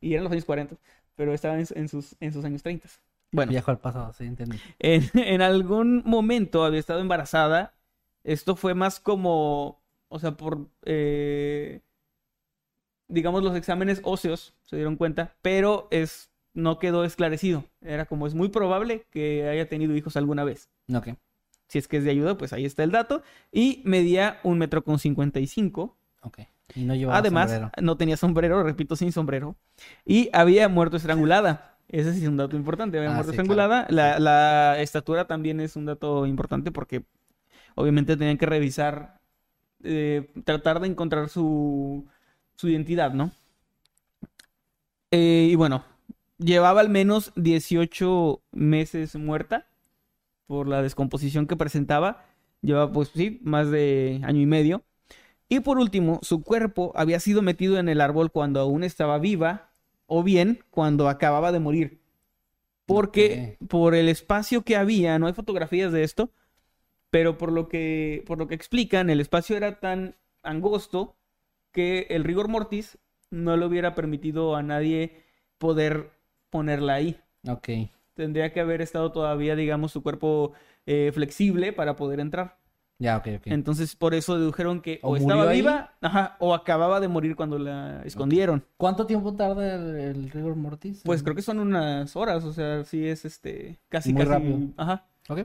y eran los años 40, pero estaba en, en sus, en sus años 30. Bueno, Viajo al pasado, sí, entendí. en, en algún momento había estado embarazada. Esto fue más como, o sea, por, eh, digamos, los exámenes óseos se dieron cuenta, pero es, no quedó esclarecido. Era como, es muy probable que haya tenido hijos alguna vez. Ok. Si es que es de ayuda, pues ahí está el dato. Y medía un metro con cincuenta y cinco. Ok. Y no llevaba Además, sombrero. no tenía sombrero, repito, sin sombrero. Y había muerto estrangulada. Ese sí es un dato importante. Había Ah, muerto sí, estrangulada. La, la estatura también es un dato importante porque obviamente tenían que revisar, eh, tratar de encontrar su, su identidad, ¿no? Eh, y bueno, llevaba al menos 18 meses muerta por la descomposición que presentaba. Llevaba, pues sí, más de año y medio. Y por último, su cuerpo había sido metido en el árbol cuando aún estaba viva o bien cuando acababa de morir. Porque por el espacio que había, no hay fotografías de esto, pero por lo que, por lo que explican, el espacio era tan angosto que el rigor mortis no le hubiera permitido a nadie poder ponerla ahí. Ok. Tendría que haber estado todavía, digamos, su cuerpo eh, flexible para poder entrar. Ya, ok, ok. Entonces, por eso dedujeron que o, ¿O estaba ahí? viva, ajá, o acababa de morir cuando la escondieron. ¿Cuánto tiempo tarda el, el rigor mortis? Pues creo que son unas horas, o sea, sí es este, casi, Muy casi, rápido. ajá. Ok.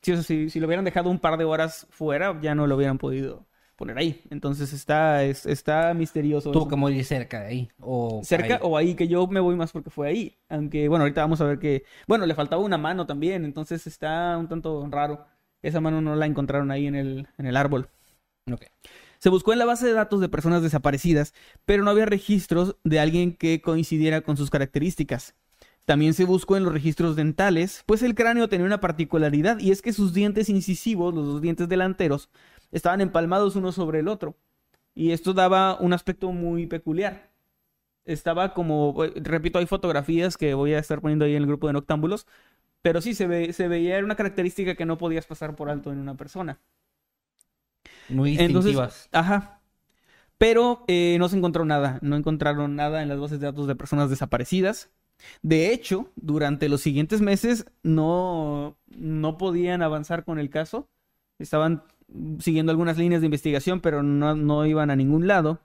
Sí, o sea, si, si lo hubieran dejado un par de horas fuera, ya no lo hubieran podido poner ahí. Entonces está, es- está misterioso. Tuvo eso. que morir cerca de ahí. O Cerca ahí. o ahí, que yo me voy más porque fue ahí. Aunque, bueno, ahorita vamos a ver que, bueno, le faltaba una mano también, entonces está un tanto raro. Esa mano no la encontraron ahí en el, en el árbol. Se buscó en la base de datos de personas desaparecidas, pero no había registros de alguien que coincidiera con sus características. También se buscó en los registros dentales, pues el cráneo tenía una particularidad y es que sus dientes incisivos, los dos dientes delanteros, estaban empalmados uno sobre el otro. Y esto daba un aspecto muy peculiar. Estaba como, eh, repito, hay fotografías que voy a estar poniendo ahí en el grupo de noctámbulos, pero sí se, ve, se veía, era una característica que no podías pasar por alto en una persona. Muy Entonces, distintivas. ajá. Pero eh, no se encontró nada, no encontraron nada en las bases de datos de personas desaparecidas. De hecho, durante los siguientes meses no, no podían avanzar con el caso. Estaban siguiendo algunas líneas de investigación, pero no, no iban a ningún lado.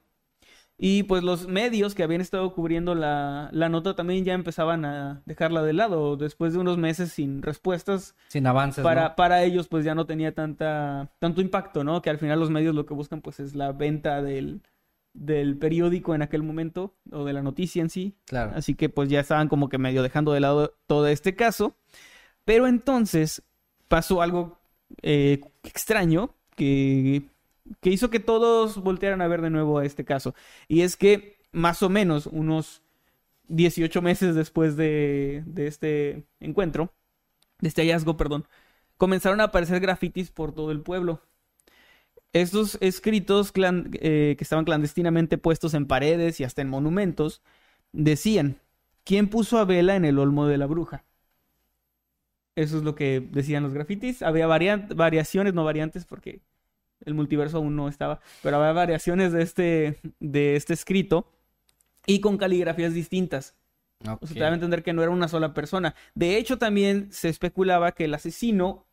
Y pues los medios que habían estado cubriendo la, la, nota también ya empezaban a dejarla de lado. Después de unos meses sin respuestas. Sin avances. Para, ¿no? para ellos pues ya no tenía tanta, tanto impacto, ¿no? Que al final los medios lo que buscan pues es la venta del, del periódico en aquel momento o de la noticia en sí. Claro. Así que pues ya estaban como que medio dejando de lado todo este caso. Pero entonces pasó algo eh, extraño que que hizo que todos voltearan a ver de nuevo a este caso. Y es que más o menos unos 18 meses después de, de este encuentro, de este hallazgo, perdón, comenzaron a aparecer grafitis por todo el pueblo. Estos escritos eh, que estaban clandestinamente puestos en paredes y hasta en monumentos decían, ¿quién puso a Vela en el olmo de la bruja? Eso es lo que decían los grafitis. Había variaciones, no variantes, porque el multiverso aún no estaba, pero había variaciones de este, de este escrito y con caligrafías distintas. Okay. O sea, te a entender que no era una sola persona. De hecho, también se especulaba que el asesino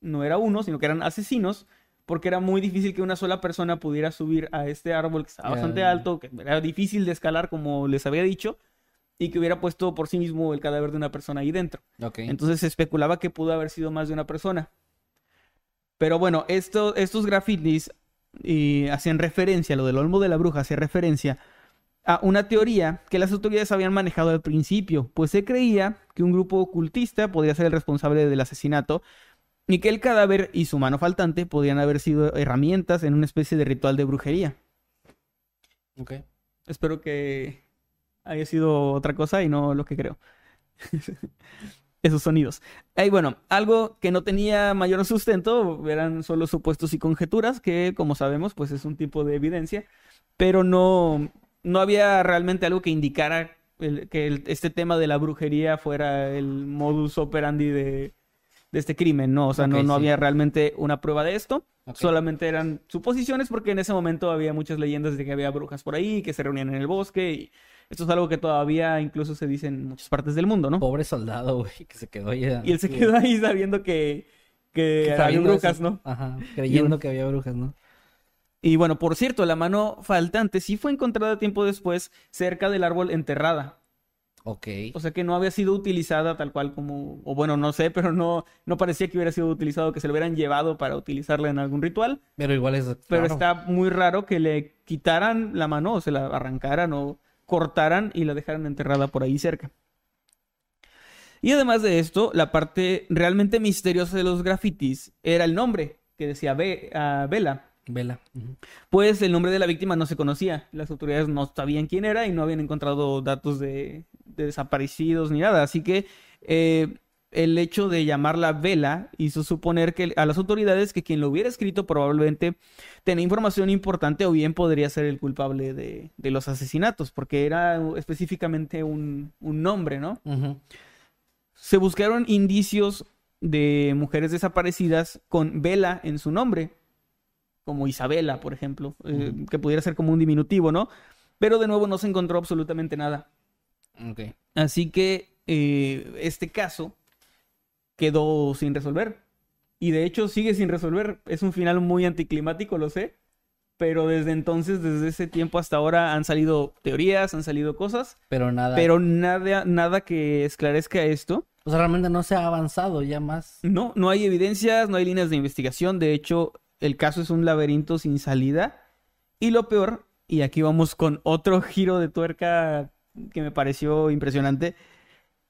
no era uno, sino que eran asesinos, porque era muy difícil que una sola persona pudiera subir a este árbol que estaba yeah. bastante alto, que era difícil de escalar, como les había dicho, y que hubiera puesto por sí mismo el cadáver de una persona ahí dentro. Okay. Entonces se especulaba que pudo haber sido más de una persona. Pero bueno, esto, estos grafitis y hacían referencia, lo del olmo de la bruja hacía referencia a una teoría que las autoridades habían manejado al principio, pues se creía que un grupo ocultista podía ser el responsable del asesinato y que el cadáver y su mano faltante podían haber sido herramientas en una especie de ritual de brujería. Ok. Espero que haya sido otra cosa y no lo que creo. esos sonidos. Y bueno, algo que no tenía mayor sustento eran solo supuestos y conjeturas, que como sabemos, pues es un tipo de evidencia, pero no, no había realmente algo que indicara que este tema de la brujería fuera el modus operandi de, de este crimen, ¿no? O sea, okay, no, no sí. había realmente una prueba de esto. Okay. Solamente eran suposiciones porque en ese momento había muchas leyendas de que había brujas por ahí, que se reunían en el bosque y esto es algo que todavía incluso se dice en muchas partes del mundo, ¿no? Pobre soldado, güey, que se quedó ahí. Y él se quedó ahí sabiendo que, que, que había brujas, eso. ¿no? Ajá, creyendo y, que había brujas, ¿no? Y bueno, por cierto, la mano faltante sí fue encontrada tiempo después cerca del árbol enterrada. Ok. O sea que no había sido utilizada tal cual como, o bueno, no sé, pero no, no parecía que hubiera sido utilizado, que se lo hubieran llevado para utilizarla en algún ritual. Pero igual es. Pero claro. está muy raro que le quitaran la mano o se la arrancaran o cortaran y la dejaran enterrada por ahí cerca. Y además de esto, la parte realmente misteriosa de los grafitis era el nombre que decía Be uh, Vela. Vela. Uh -huh. Pues el nombre de la víctima no se conocía. Las autoridades no sabían quién era y no habían encontrado datos de, de desaparecidos ni nada. Así que eh, el hecho de llamarla Vela hizo suponer que a las autoridades que quien lo hubiera escrito probablemente tenía información importante o bien podría ser el culpable de, de los asesinatos, porque era específicamente un, un nombre, ¿no? Uh -huh. Se buscaron indicios de mujeres desaparecidas con Vela en su nombre, como Isabela, por ejemplo, uh -huh. eh, que pudiera ser como un diminutivo, ¿no? Pero de nuevo no se encontró absolutamente nada. Okay. Así que eh, este caso quedó sin resolver. Y de hecho sigue sin resolver. Es un final muy anticlimático, lo sé. Pero desde entonces, desde ese tiempo hasta ahora, han salido teorías, han salido cosas. Pero nada. Pero nada, nada que esclarezca esto. O sea, realmente no se ha avanzado ya más. No, no hay evidencias, no hay líneas de investigación. De hecho, el caso es un laberinto sin salida. Y lo peor, y aquí vamos con otro giro de tuerca que me pareció impresionante,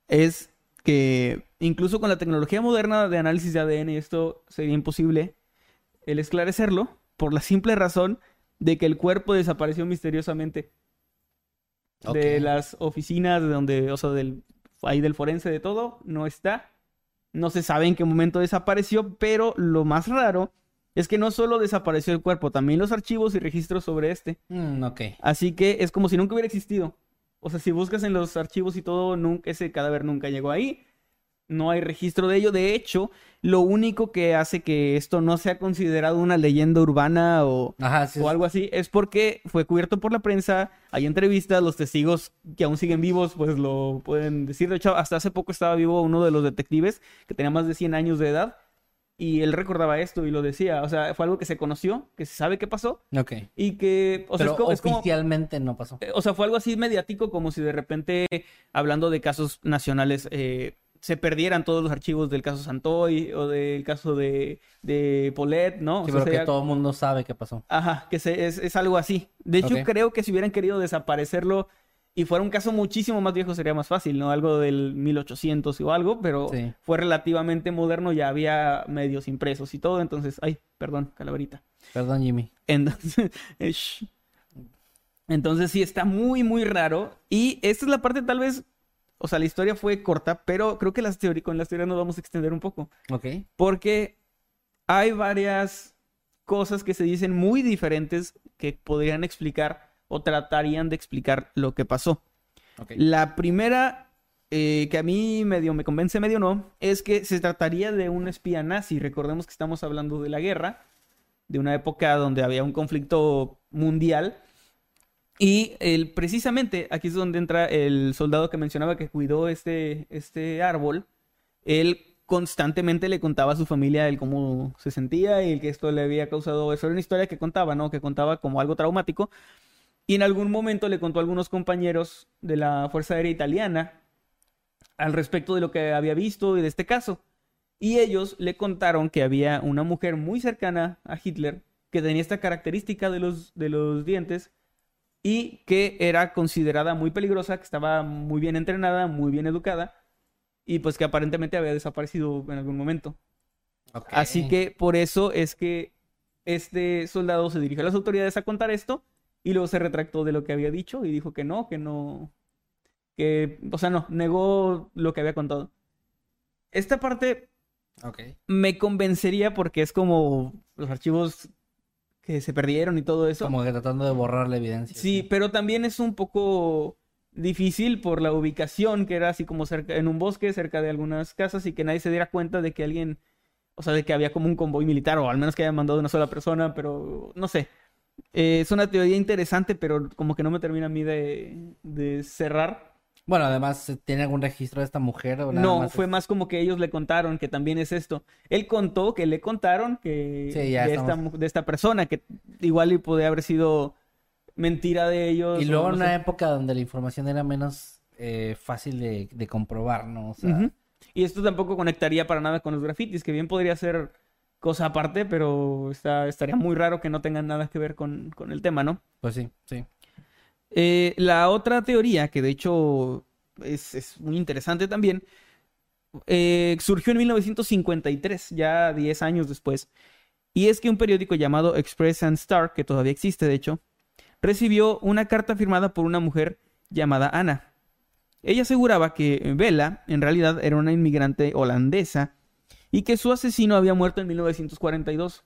es que incluso con la tecnología moderna de análisis de ADN esto sería imposible el esclarecerlo por la simple razón de que el cuerpo desapareció misteriosamente okay. de las oficinas de donde, o sea, del ahí del forense de todo, no está. No se sabe en qué momento desapareció, pero lo más raro es que no solo desapareció el cuerpo, también los archivos y registros sobre este. Mm, ok. Así que es como si nunca hubiera existido. O sea, si buscas en los archivos y todo, nunca, ese cadáver nunca llegó ahí. no hay registro de ello. De hecho, lo único que hace que esto no sea considerado una leyenda urbana o, Ajá, sí. o algo así es porque fue cubierto por la prensa, hay entrevistas, los testigos que aún siguen vivos pues lo pueden decir. De hecho, hasta hace poco estaba vivo uno de los detectives que tenía más de 100 años de edad y él recordaba esto y lo decía. O sea, fue algo que se conoció, que se sabe qué pasó Ok. y que, o sea, Pero es como- es como... oficialmente no pasó. Eh, O sea, fue algo así mediático, como si de repente, hablando de casos nacionales, eh, se perdieran todos los archivos del caso Santoy o del caso de, de Polet, ¿no? O Sí, sea, pero que todo el mundo sabe qué pasó. Ajá, que se- es, es algo así. De hecho, creo que si hubieran querido desaparecerlo y fuera un caso muchísimo más viejo, sería más fácil, ¿no? Algo del 1800 o algo, pero Sí. fue relativamente moderno, ya había medios impresos y todo, entonces, ay, perdón, calaverita. Perdón, Jimmy. Entonces. Entonces sí está muy, muy raro. Y esta es la parte tal vez, o sea, la historia fue corta, pero creo que las teorías, con las teorías nos vamos a extender un poco. Ok. Porque hay varias cosas que se dicen muy diferentes que podrían explicar o tratarían de explicar lo que pasó. La primera, eh, que a mí medio me convence, medio no, es que se trataría de un espía nazi. Recordemos que estamos hablando de la guerra, de una época donde había un conflicto mundial. Y el, precisamente aquí es donde entra el soldado que mencionaba que cuidó este, este árbol. Él constantemente le contaba a su familia el cómo se sentía y el que esto le había causado. Eso era una historia que contaba, ¿no? Que contaba como algo traumático. Y en algún momento le contó a algunos compañeros de la Fuerza Aérea Italiana al respecto de lo que había visto y de este caso. Y ellos le contaron que había una mujer muy cercana a Hitler que tenía esta característica de los, de los dientes y que era considerada muy peligrosa, que estaba muy bien entrenada, muy bien educada y pues que aparentemente había desaparecido en algún momento. Así que por eso es que este soldado se dirigió a las autoridades a contar esto y luego se retractó de lo que había dicho y dijo que no, que no, que, o sea, no, negó lo que había contado. Esta parte Ok. me convencería porque es como los archivos que se perdieron y todo eso. Como que tratando de borrar la evidencia. Sí, pero también es un poco difícil por la ubicación, que era así como cerca, en un bosque, cerca de algunas casas, y que nadie se diera cuenta de que alguien, o sea, de que había como un convoy militar, o al menos que haya mandado una sola persona, pero no sé. Eh, es una teoría interesante, pero como que no me termina a mí de, de cerrar. Bueno, además, ¿tiene algún registro de esta mujer? O nada No, más fue es- más como que ellos le contaron que también es esto. Él contó que le contaron que Sí, de, esta, estamos- mu- de esta persona, que igual y podía haber sido mentira de ellos. Y luego no en una sé. época donde la información era menos eh, fácil de, de comprobar, ¿no? O sea, Ujú. Y esto tampoco conectaría para nada con los grafitis, que bien podría ser cosa aparte, pero está, estaría muy raro que no tengan nada que ver con, con el tema, ¿no? pues sí, sí. Eh, la otra teoría, que de hecho es, es muy interesante también, eh, surgió en 1953, ya 10 años después, y es que un periódico llamado Express and Star, que todavía existe de hecho, recibió una carta firmada por una mujer llamada Ana. Ella aseguraba que Bella en realidad era una inmigrante holandesa y que su asesino había muerto en 1942.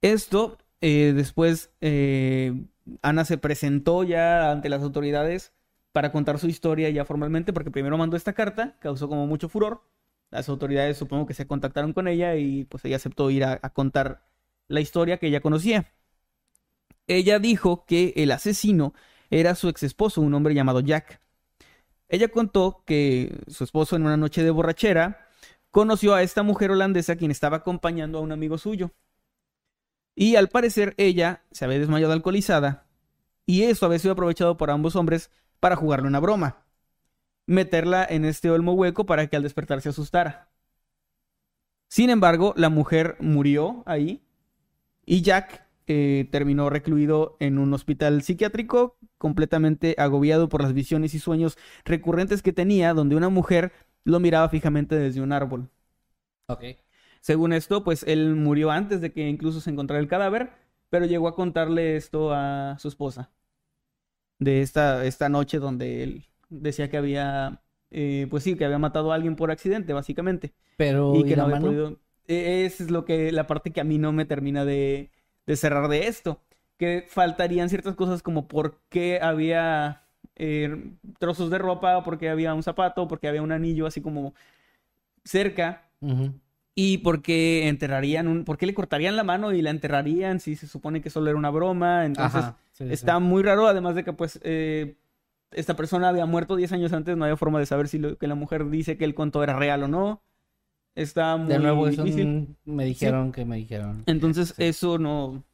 Esto, eh, después, eh, Ana se presentó ya ante las autoridades para contar su historia ya formalmente, porque primero mandó esta carta, causó como mucho furor. Las autoridades supongo que se contactaron con ella y pues ella aceptó ir a, a contar la historia que ella conocía. Ella dijo que el asesino era su ex esposo, un hombre llamado Jack. Ella contó que su esposo en una noche de borrachera conoció a esta mujer holandesa quien estaba acompañando a un amigo suyo. Y al parecer ella se había desmayado alcoholizada y eso había sido aprovechado por ambos hombres para jugarle una broma. Meterla en este olmo hueco para que al despertar se asustara. Sin embargo, la mujer murió ahí y Jack eh, terminó recluido en un hospital psiquiátrico completamente agobiado por las visiones y sueños recurrentes que tenía donde una mujer lo miraba fijamente desde un árbol. Ok. Según esto, pues él murió antes de que incluso se encontrara el cadáver, pero llegó a contarle esto a su esposa. De esta, esta noche donde él decía que había, eh, pues sí, que había matado a alguien por accidente, básicamente. Pero, y ¿y que no había podido... eh, Esa es lo que, la parte que a mí no me termina de, de cerrar de esto. Que faltarían ciertas cosas como por qué había eh, trozos de ropa, porque había un zapato, porque había un anillo así como cerca. Y porque enterrarían un, porque le cortarían la mano y la enterrarían si se supone que solo era una broma. Entonces Ajá, sí, sí, está muy raro, además de que pues eh, esta persona había muerto 10 años antes, no había forma de saber si lo que la mujer dice que el cuento era real o no. Está muy De nuevo, difícil. me dijeron que me dijeron. Entonces eso no,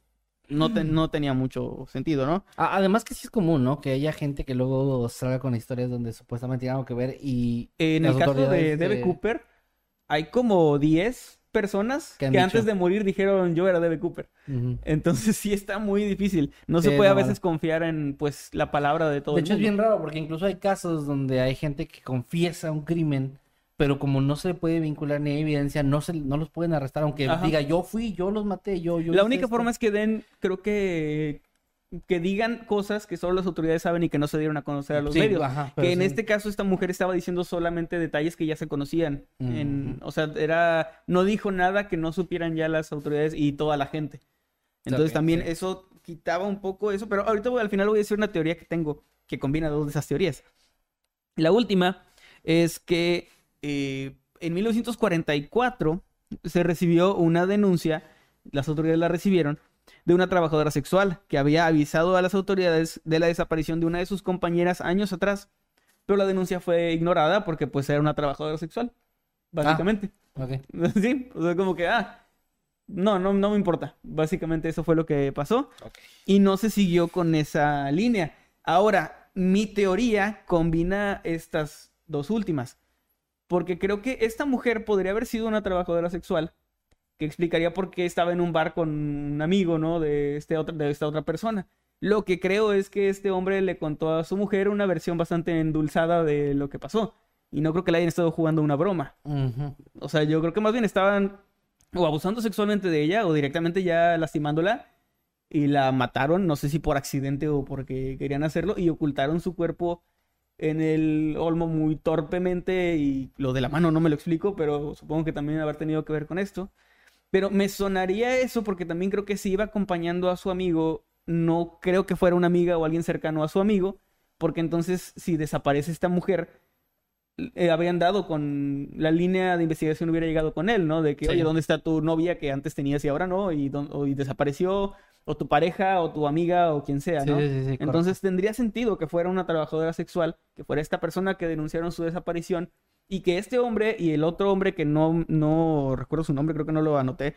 no, te- no tenía mucho sentido, ¿no? Además que sí es común, ¿no? Que haya gente que luego salga con historias donde supuestamente tiene algo que ver y En el caso de Debe de- Cooper, hay como 10 personas ¿Qué que, antes de morir dijeron yo era Debe Cooper. Entonces sí está muy difícil. No se puede a veces confiar en pues la palabra de todo De el hecho es bien raro porque incluso hay casos donde hay gente que confiesa un crimen, pero como no se le puede vincular ni hay evidencia, no se no los pueden arrestar aunque Ajá. diga yo fui, yo los maté, yo yo La única esto". forma es que den, creo que que digan cosas que solo las autoridades saben y que no se dieron a conocer a los Sí, medios. ajá, que en este caso esta mujer estaba diciendo solamente detalles que ya se conocían. En, o sea, era no dijo nada que no supieran ya las autoridades y toda la gente. Entonces también sí. eso quitaba un poco eso, pero ahorita voy- al final voy a decir una teoría que tengo que combina dos de esas teorías. La última es que eh, en 1944 se recibió una denuncia, las autoridades la recibieron, de una trabajadora sexual que había avisado a las autoridades de la desaparición de una de sus compañeras años atrás, pero la denuncia fue ignorada porque pues era una trabajadora sexual, básicamente. Ok. Sí, o sea, como que, ah, no, no, no me importa. Básicamente eso fue lo que pasó. Y no se siguió con esa línea. Ahora, mi teoría combina estas dos últimas. Porque creo que esta mujer podría haber sido una trabajadora sexual que explicaría por qué estaba en un bar con un amigo, ¿no? De, este otro, de esta otra persona. Lo que creo es que este hombre le contó a su mujer una versión bastante endulzada de lo que pasó. Y no creo que le hayan estado jugando una broma. O sea, yo creo que más bien estaban o abusando sexualmente de ella o directamente ya lastimándola y la mataron, no sé si por accidente o porque querían hacerlo y ocultaron su cuerpo en el olmo muy torpemente y lo de la mano no me lo explico, pero supongo que también haber tenido que ver con esto. Pero me sonaría eso porque también creo que si iba acompañando a su amigo, no creo que fuera una amiga o alguien cercano a su amigo, porque entonces si desaparece esta mujer, eh, habrían dado con la línea de investigación hubiera llegado con él, ¿no? De que, Sí. oye, ¿dónde está tu novia que antes tenías y ahora no? Y, y desapareció, o tu pareja, o tu amiga, o quien sea, Sí, ¿no? sí, sí, correcto. Entonces tendría sentido que fuera una trabajadora sexual, que fuera esta persona que denunciaron su desaparición, y que este hombre y el otro hombre que no, no recuerdo su nombre, creo que no lo anoté,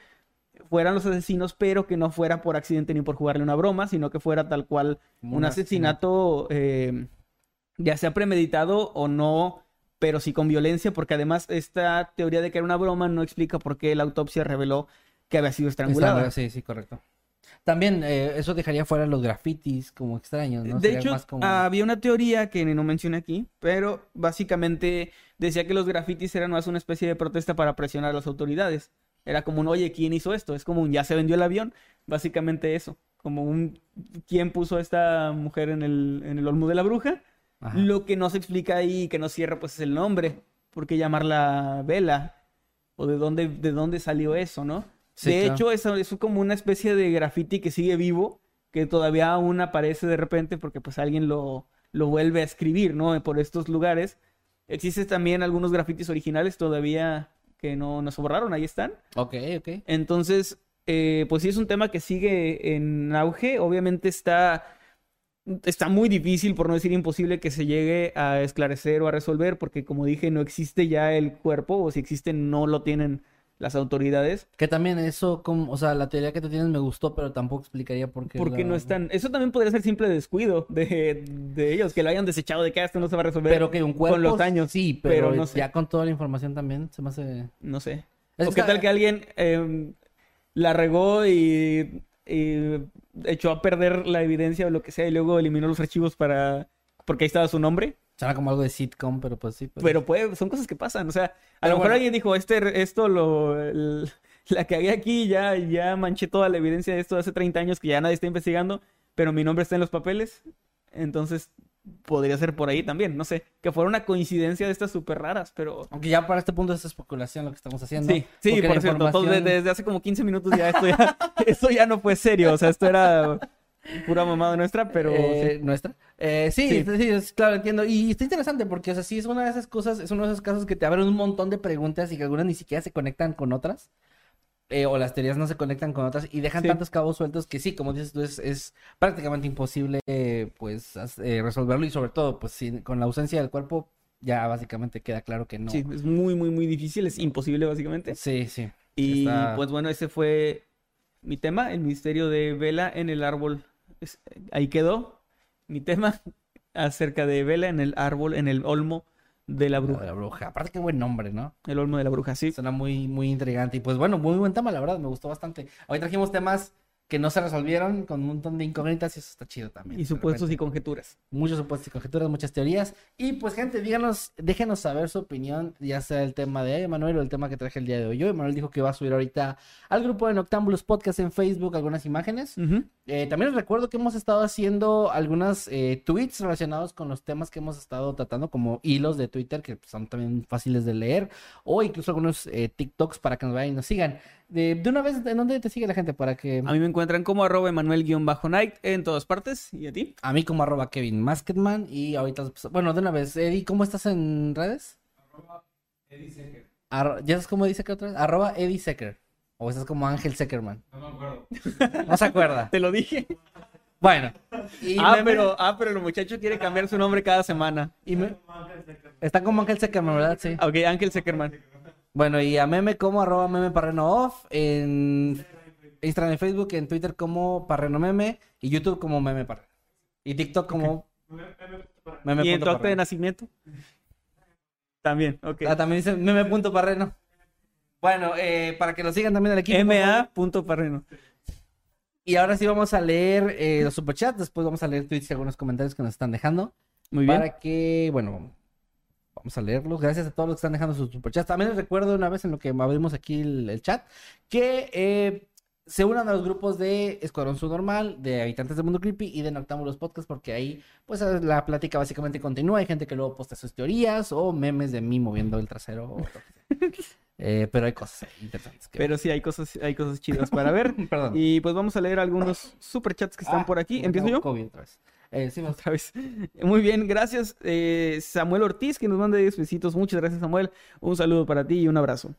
fueran los asesinos, pero que no fuera por accidente ni por jugarle una broma, sino que fuera tal cual un un asesinato, eh, ya sea premeditado o no, pero sí con violencia, porque además esta teoría de que era una broma no explica por qué la autopsia reveló que había sido estrangulada. Sí, sí, correcto. También eh, eso dejaría fuera los grafitis como extraños, ¿no? De Sería hecho, más como- había una teoría que no mencioné aquí, pero básicamente decía que los grafitis eran más una especie de protesta para presionar a las autoridades. Era como un, oye, ¿quién hizo esto? Es como un, ya se vendió el avión. Básicamente eso. Como un, ¿quién puso a esta mujer en el, en el olmo de la bruja? Ajá. Lo que no se explica ahí y que no cierra, pues es el nombre. ¿Por qué llamarla Vela? ¿O de dónde, de dónde salió eso, no? Sí, de claro. hecho, eso es como una especie de graffiti que sigue vivo, que todavía aún aparece de repente porque pues alguien lo, lo vuelve a escribir, ¿no? Por estos lugares. Existen también algunos grafitis originales todavía que no, no se borraron, ahí están. Ok, ok. Entonces, eh, pues sí es un tema que sigue en auge. Obviamente está, está muy difícil, por no decir imposible, que se llegue a esclarecer o a resolver, porque como dije, no existe ya el cuerpo, o si existe, no lo tienen las autoridades. Que también eso, como, o sea, la teoría que tú tienes me gustó, pero tampoco explicaría por qué. Porque la- no están. Eso también podría ser simple descuido de, de ellos, que lo hayan desechado de que "Ah, esto no se va a resolver Pero que un cuerpo. con los años. Sí, pero, pero no sé. ya con toda la información también se me hace. No sé. Es o qué tal que alguien eh, la regó y, y echó a perder la evidencia o lo que sea y luego eliminó los archivos para... Porque ahí estaba su nombre. Suena como algo de sitcom, pero pues sí. pues- Pero puede, son cosas que pasan. O sea, a Pero lo mejor bueno. alguien dijo, este, esto lo... el- la que había aquí, ya, ya manché toda la evidencia de esto hace 30 años que ya nadie está investigando, pero mi nombre está en los papeles. Entonces, podría ser por ahí también. No sé, que fuera una coincidencia de estas súper raras, pero... Aunque ya para este punto es especulación lo que estamos haciendo. Sí, sí, por cierto, información- desde, desde hace como 15 minutos ya esto ya, esto ya no fue serio, o sea, esto era pura mamada nuestra, pero Eh, ¿Nuestra? Eh, sí, Sí. sí. es- claro, entiendo. Y está interesante porque, o sea, sí es una de esas cosas, es uno de esos casos que te abren un montón de preguntas y que algunas ni siquiera se conectan con otras. eh, o las teorías no se conectan con otras y dejan Sí. tantos cabos sueltos que sí, como dices tú, es, es prácticamente imposible, eh, pues, as- eh, resolverlo y sobre todo, pues, sin- con la ausencia del cuerpo, ya básicamente queda claro que no. sí, es muy, muy, muy difícil, es imposible básicamente. Sí, sí. Y Está- pues bueno, ese fue mi tema, el misterio de Vela en el árbol. Es- ahí quedó mi tema acerca de Vela en el árbol, en el olmo de la de bruja. la bruja. Aparte, qué buen nombre, ¿no? El olmo de la bruja, sí. Suena muy, muy intrigante. Y pues bueno, muy buen tema, la verdad, me gustó bastante. Hoy trajimos temas que no se resolvieron con un montón de incógnitas y eso está chido también. Y supuestos y repente. conjeturas. Muchos supuestos y conjeturas, muchas teorías. Y pues, gente, díganos, déjenos saber su opinión, ya sea el tema de Emanuel o el tema que traje el día de hoy. Yo, Emanuel dijo que va a subir ahorita al grupo de Noctámbulos Podcast en Facebook algunas imágenes. Ujú. Eh, también les recuerdo que hemos estado haciendo algunos eh, tweets relacionados con los temas que hemos estado tratando, como hilos de Twitter, que son también fáciles de leer, o incluso algunos eh, TikToks para que nos vayan y nos sigan. De, de una vez, ¿en dónde te sigue la gente? Para que A mí me encuentran como arroba Emanuel-Night en todas partes. ¿Y a ti? a mí como arroba Kevin Masketman y ahorita, pues, bueno, de una vez, Eddie, ¿cómo estás en redes? Arro- ¿Ya sabes cómo dice que otra vez? Arroba Eddie Secker. O estás como Ángel Seckerman. No me acuerdo. No se acuerda. Te lo dije. Bueno. Y Ah, pero, ah, pero el muchacho quiere cambiar su nombre cada semana. y me- Está como Ángel Seckerman, ¿verdad? Sí. Ok, Ángel Seckerman. Bueno, y a meme como arroba meme parreno off, en Instagram y Facebook, en Twitter como parreno meme, y YouTube como meme parreno. Y TikTok como meme ¿Y en tu acta de nacimiento? También, ok. Ah, también dice meme punto parreno. Bueno, eh, para que lo sigan también al equipo. MA.parreno. Y ahora sí vamos a leer eh, los superchats, después vamos a leer tweets y algunos comentarios que nos están dejando. Muy bien. Para que, bueno, vamos a leerlos. Gracias a todos los que están dejando sus superchats. También les recuerdo una vez en lo que abrimos aquí el, el chat que eh, se unan a los grupos de Escuadrón Subnormal, de Habitantes del Mundo Creepy y de Noctámbulos Podcast, porque ahí, pues, la plática básicamente continúa. Hay gente que luego posta sus teorías o memes de mí moviendo el trasero. o. Eh, pero hay cosas interesantes. que Pero sí, hay cosas, hay cosas chidas para ver. Perdón. Y pues vamos a leer algunos superchats que están Ah, por aquí. ¿Empiezo yo? COVID otra vez. Vas. Otra vez. Muy bien, gracias. eh, Samuel Ortiz, que nos manda 10 besitos. Muchas gracias, Samuel. Un saludo para ti y un abrazo.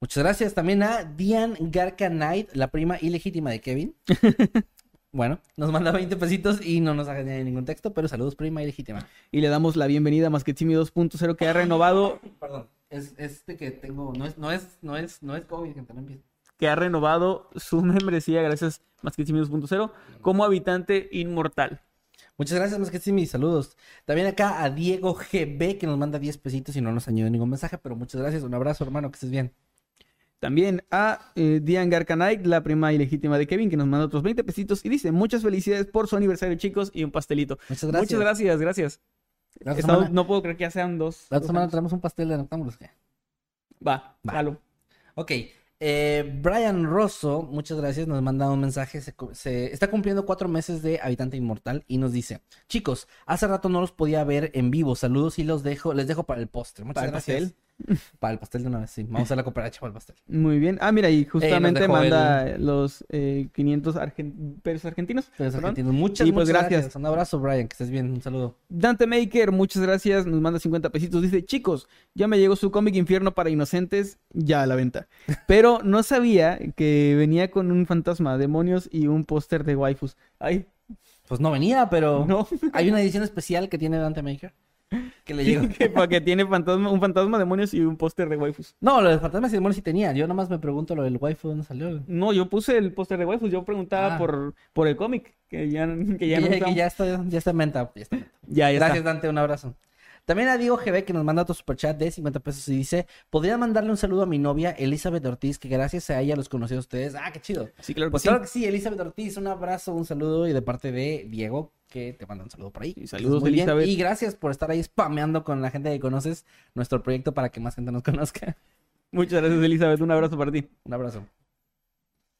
Muchas gracias también a Diane Garca Knight, la prima ilegítima de Kevin. bueno, nos manda 20 pesitos y no nos añade ningún texto, pero saludos, prima ilegítima. Y le damos la bienvenida a Masquetsimi 2.0 que ha renovado, Perdón, es este que tengo, no es, no es, no es, no es COVID, gente, no empiece. que ha renovado su membresía, gracias Masquetsimi 2.0, como habitante inmortal. Muchas gracias, más que sí, mis saludos. También acá a Diego GB, que nos manda 10 pesitos y no nos añade ningún mensaje, pero muchas gracias. Un abrazo, hermano, que estés bien. También a eh, Diane Garcanay, la prima ilegítima de Kevin, que nos manda otros 20 pesitos y dice, muchas felicidades por su aniversario, chicos, y un pastelito. Muchas gracias. Muchas gracias, gracias. Semana, no puedo creer que ya sean dos. la otra semana traemos un pastel de noctámbulos. Va, Va. jalo. Ok. Eh, Brian Rosso, muchas gracias, nos manda un mensaje. Se, está cumpliendo cuatro meses de Habitante Inmortal y nos dice: Chicos, hace rato no los podía ver en vivo. Saludos y los dejo, les dejo para el postre. Muchas ¿Para el gracias. Para el pastel de una vez, sí. Vamos a la cooperacha para el pastel. Muy bien. Ah, mira, y justamente dejó manda los eh, 500 argen- pesos argentinos. Pero es perdón. argentino. Muchas, Y pues muchas gracias. Un abrazo, Brian, que estés bien. Un saludo. Dante Maker, muchas gracias. Nos manda 50 pesitos. Dice, chicos, ya me llegó su cómic Infierno para Inocentes, ya a la venta. Pero no sabía que venía con un fantasma, demonios y un póster de waifus. Ay, Pues no venía, pero no. hay una edición especial que tiene Dante Maker. Que le llegó. que, porque tiene fantasma, un fantasma, demonios y un póster de waifus. No, lo de fantasmas y demonios sí tenía. Yo nomás me pregunto lo del waifu, ¿dónde salió? No, yo puse el póster de waifus. Yo preguntaba Ah. por, por el cómic, que ya, que Que ya ya, no que ya está, ya está en venta. Ya está en venta. Ya, ya Gracias, está. Dante, un abrazo. También a Diego GB que nos manda otro superchat de 50 pesos y dice, ¿podrían mandarle un saludo a mi novia Elizabeth Ortiz, que gracias a ella los conocí a ustedes? Ah, qué chido. Sí, claro que Pues sí. claro que sí, Elizabeth Ortiz, un abrazo, un saludo y de parte de Diego, que te manda un saludo por ahí. Y saludos, Muy bien. Elizabeth. Y gracias por estar ahí spameando con la gente que conoces nuestro proyecto para que más gente nos conozca. Muchas gracias, Elizabeth. Un abrazo para ti. Un abrazo.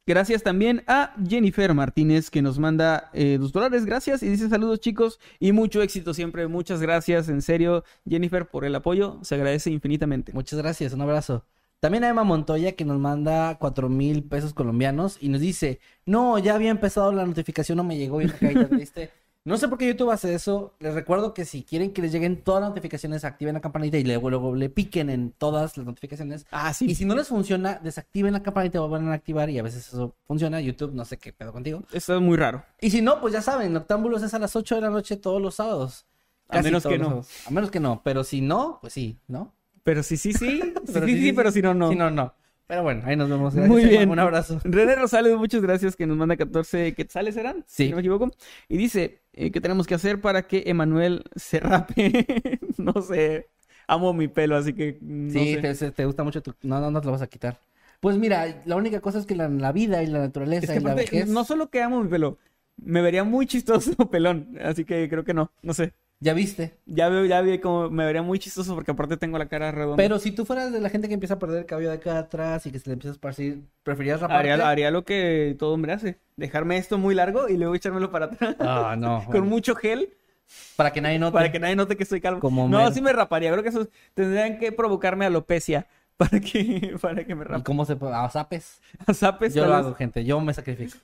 Gracias también a Jennifer Martínez que nos manda eh, dos dólares. Gracias y dice saludos chicos y mucho éxito siempre. Muchas gracias en serio Jennifer por el apoyo. Se agradece infinitamente. Muchas gracias, un abrazo. También a Emma Montoya que nos manda cuatro mil pesos colombianos y nos dice, no, ya había empezado la notificación, no me llegó y me caí triste. No sé por qué YouTube hace eso. Les recuerdo que si quieren que les lleguen todas las notificaciones, activen la campanita y luego, luego le piquen en todas las notificaciones. Ah, sí. Y si no les funciona, desactiven la campanita y vuelvan a activar y a veces eso funciona. YouTube, no sé qué pedo contigo. Eso es muy raro. Y si no, pues ya saben, Noctámbulos es a las 8 de la noche todos los sábados. A menos que no. A menos que no, pero si no, pues sí, ¿no? Pero sí, sí, sí. sí, sí, sí, pero si no, no. Si no, no. Pero bueno, ahí nos vemos. Muy bien. Un abrazo. René Rosales, muchas gracias, que nos manda 14 quetzales, ¿serán? Sí. Si no me equivoco. Y dice, eh, ¿qué tenemos que hacer para que Emanuel se rape? no sé. Amo mi pelo, así que no sí, sé. te, gusta mucho tu... No, no, no te lo vas a quitar. Pues mira, la única cosa es que la, la vida y la naturaleza Es que y la vejez... no solo que amo mi pelo, me vería muy chistoso pelón, así que creo que no, no sé. Ya viste. Ya veo, ya vi como me vería muy chistoso porque aparte tengo la cara redonda. Pero si tú fueras de la gente que empieza a perder el cabello de acá atrás y que se le empieza a esparcir, ¿preferirías raparte? haría, haría lo que todo hombre hace, dejarme esto muy largo y luego echármelo para atrás Ah, no. con bueno. mucho gel Para que nadie note. para que nadie note que estoy calvo. Como no, sí me raparía, creo que eso tendrían que provocarme alopecia para que para que me ¿Y rape. cómo se... A zapes. Zapes, Yo lo hago, gente. Yo me sacrifico.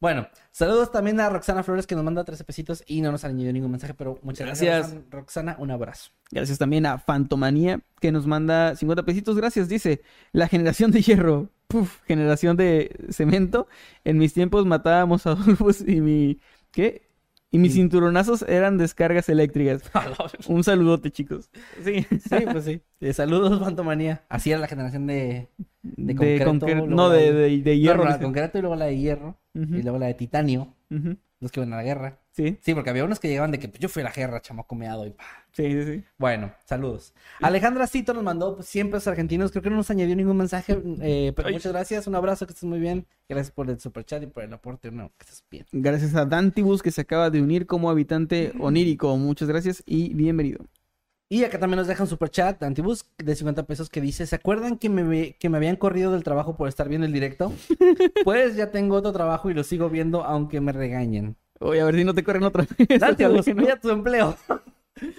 Bueno, saludos también a Roxana Flores que nos manda 13 pesitos y no nos ha añadido ningún mensaje, pero muchas gracias. Gracias. Roxana. Un abrazo. Gracias también a Fantomanía, que nos manda 50 pesitos. Gracias, dice. La generación de hierro. Puf, generación de cemento. En mis tiempos matábamos a Adolfos y mi... ¿Qué? Y mis Sí. cinturonazos eran descargas eléctricas. Un saludote, chicos. Sí. Sí, pues sí. Eh, saludos, Fantomanía. Así era la generación de... De De concreto, No, de, de- de, hierro. No, no, la de concreto y luego la de hierro. Y luego la de titanio. Los que iban a la guerra. Sí, Sí, porque había unos que llegaban de que pues, yo fui a la guerra, chamaco meado y pa. sí, sí, sí. Bueno, saludos. Alejandra Cito nos mandó pues, 100 pesos argentinos. Creo que no nos añadió ningún mensaje, eh, pero Ay. muchas gracias. Un abrazo, que estés muy bien. Gracias por el super chat y por el aporte. No, que estés bien. Gracias a Dantibus, que se acaba de unir como habitante onírico. Muchas gracias y bienvenido. Y acá también nos deja un super chat, Antibus, de 50 pesos, que dice: ¿Se acuerdan que me, ve- que me habían corrido del trabajo por estar viendo el directo? Pues ya tengo otro trabajo y lo sigo viendo, aunque me regañen. Oye, a ver si no te corren otra vez. Antibus, Ojalá que no. tu empleo.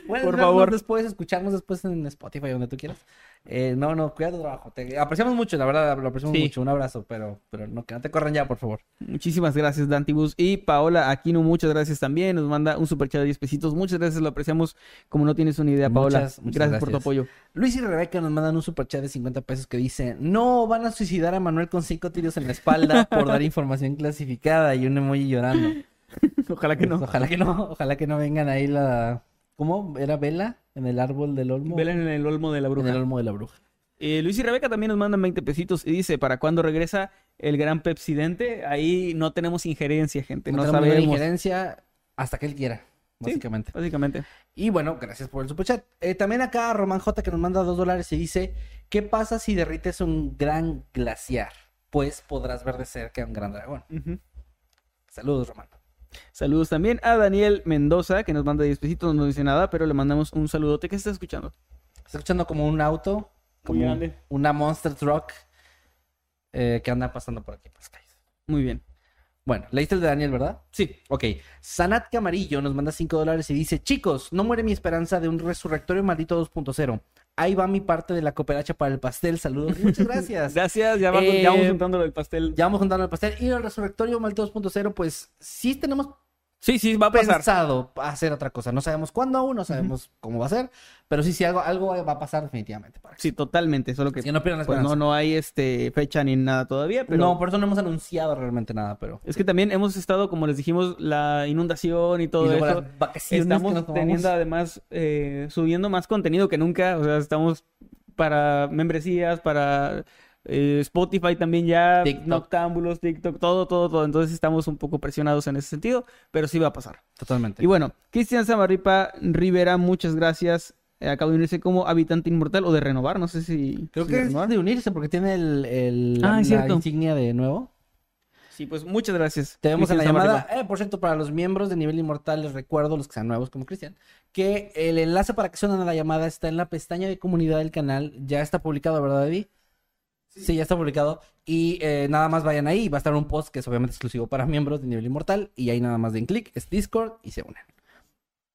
Puedes Por favor. después, escucharnos después en Spotify, donde tú quieras. Eh, no, no, cuida tu trabajo. Te apreciamos mucho, la verdad, lo apreciamos Sí. mucho. Un abrazo, pero, pero no, que no te corran ya, por favor. Muchísimas gracias, Dantibus. Y Paola Aquino, muchas gracias también. Nos manda un super chat de 10 pesitos. Muchas gracias, lo apreciamos. Como no tienes una idea, Paola. Muchas, muchas gracias, por tu apoyo. Luis y Rebeca nos mandan un super chat de 50 pesos que dice: No, van a suicidar a Manuel con cinco tiros en la espalda por dar información clasificada y un emoji llorando. Ojalá que no. Pues, ojalá que no, ojalá que no vengan ahí la. ¿Cómo? ¿Era Vela? En el árbol del olmo. Vela en el olmo de la En bruja. el olmo de la bruja. Eh, Luis y Rebeca también nos mandan 20 pesitos y dice, ¿para cuándo regresa el gran Pepsidente? Ahí no tenemos injerencia, gente. No, tenemos ninguna sabemos. injerencia hasta que él quiera, Sí. básicamente. Básicamente. Y bueno, gracias por el superchat. Eh, también acá Román J que nos manda dos dólares y dice: ¿Qué pasa si derrites un gran glaciar? Pues podrás ver de cerca un gran dragón. Saludos, Román. Saludos también a Daniel Mendoza, que nos manda 10 pesitos, no nos dice nada, pero le mandamos un saludote. ¿Qué está escuchando? Está escuchando como un auto, como grande. una monster truck eh, que anda pasando por aquí por las calles. Muy bien. Bueno, leíste el de Daniel, ¿verdad? Sí. Ok. Sanat Camarillo nos manda 5 dólares y dice: Chicos, no muere mi esperanza de un resurrectorio maldito 2.0. Ahí va mi parte de la cooperacha para el pastel. Saludos. Muchas gracias. Gracias, ya, vamos, Eh, ya vamos juntándolo del pastel. Ya vamos juntando el pastel. Y el resurrectorio maldito 2.0, pues sí tenemos Sí, sí, va a pasar. pensado hacer otra cosa. No sabemos cuándo aún, no sabemos cómo va a ser. Pero sí, sí, algo, algo va a pasar definitivamente. Para Sí, totalmente. Solo que que no pierdan pues, no, no hay este fecha ni nada todavía, pero No, por eso no hemos anunciado realmente nada, pero. es que también hemos estado, como les dijimos, la inundación y todo y eso. Estamos teniendo además eh, subiendo más contenido que nunca. O sea, estamos para membresías, para eh, Spotify también ya, TikTok. Noctámbulos, TikTok, todo, todo, todo. Entonces estamos un poco presionados en ese sentido, pero sí va a pasar. Totalmente. Y bueno, Cristian Samarripa Rivera, muchas gracias. Eh, acaba de unirse como habitante inmortal o de renovar, no sé si. Creo si que de es de unirse porque tiene el, el- Ah, la, cierto. insignia de nuevo. Sí, pues muchas gracias. Te vemos en la llamada. Eh, por cierto, para los miembros de nivel inmortal, les recuerdo, los que sean nuevos como Cristian, que el enlace para que suenen a la llamada está en la pestaña de comunidad del canal. Ya está publicado, ¿verdad, Eddie? Sí, ya está publicado. Y eh, nada más vayan ahí. Va a estar un post que es obviamente exclusivo para miembros de nivel inmortal. Y ahí nada más den clic, es Discord y se unen.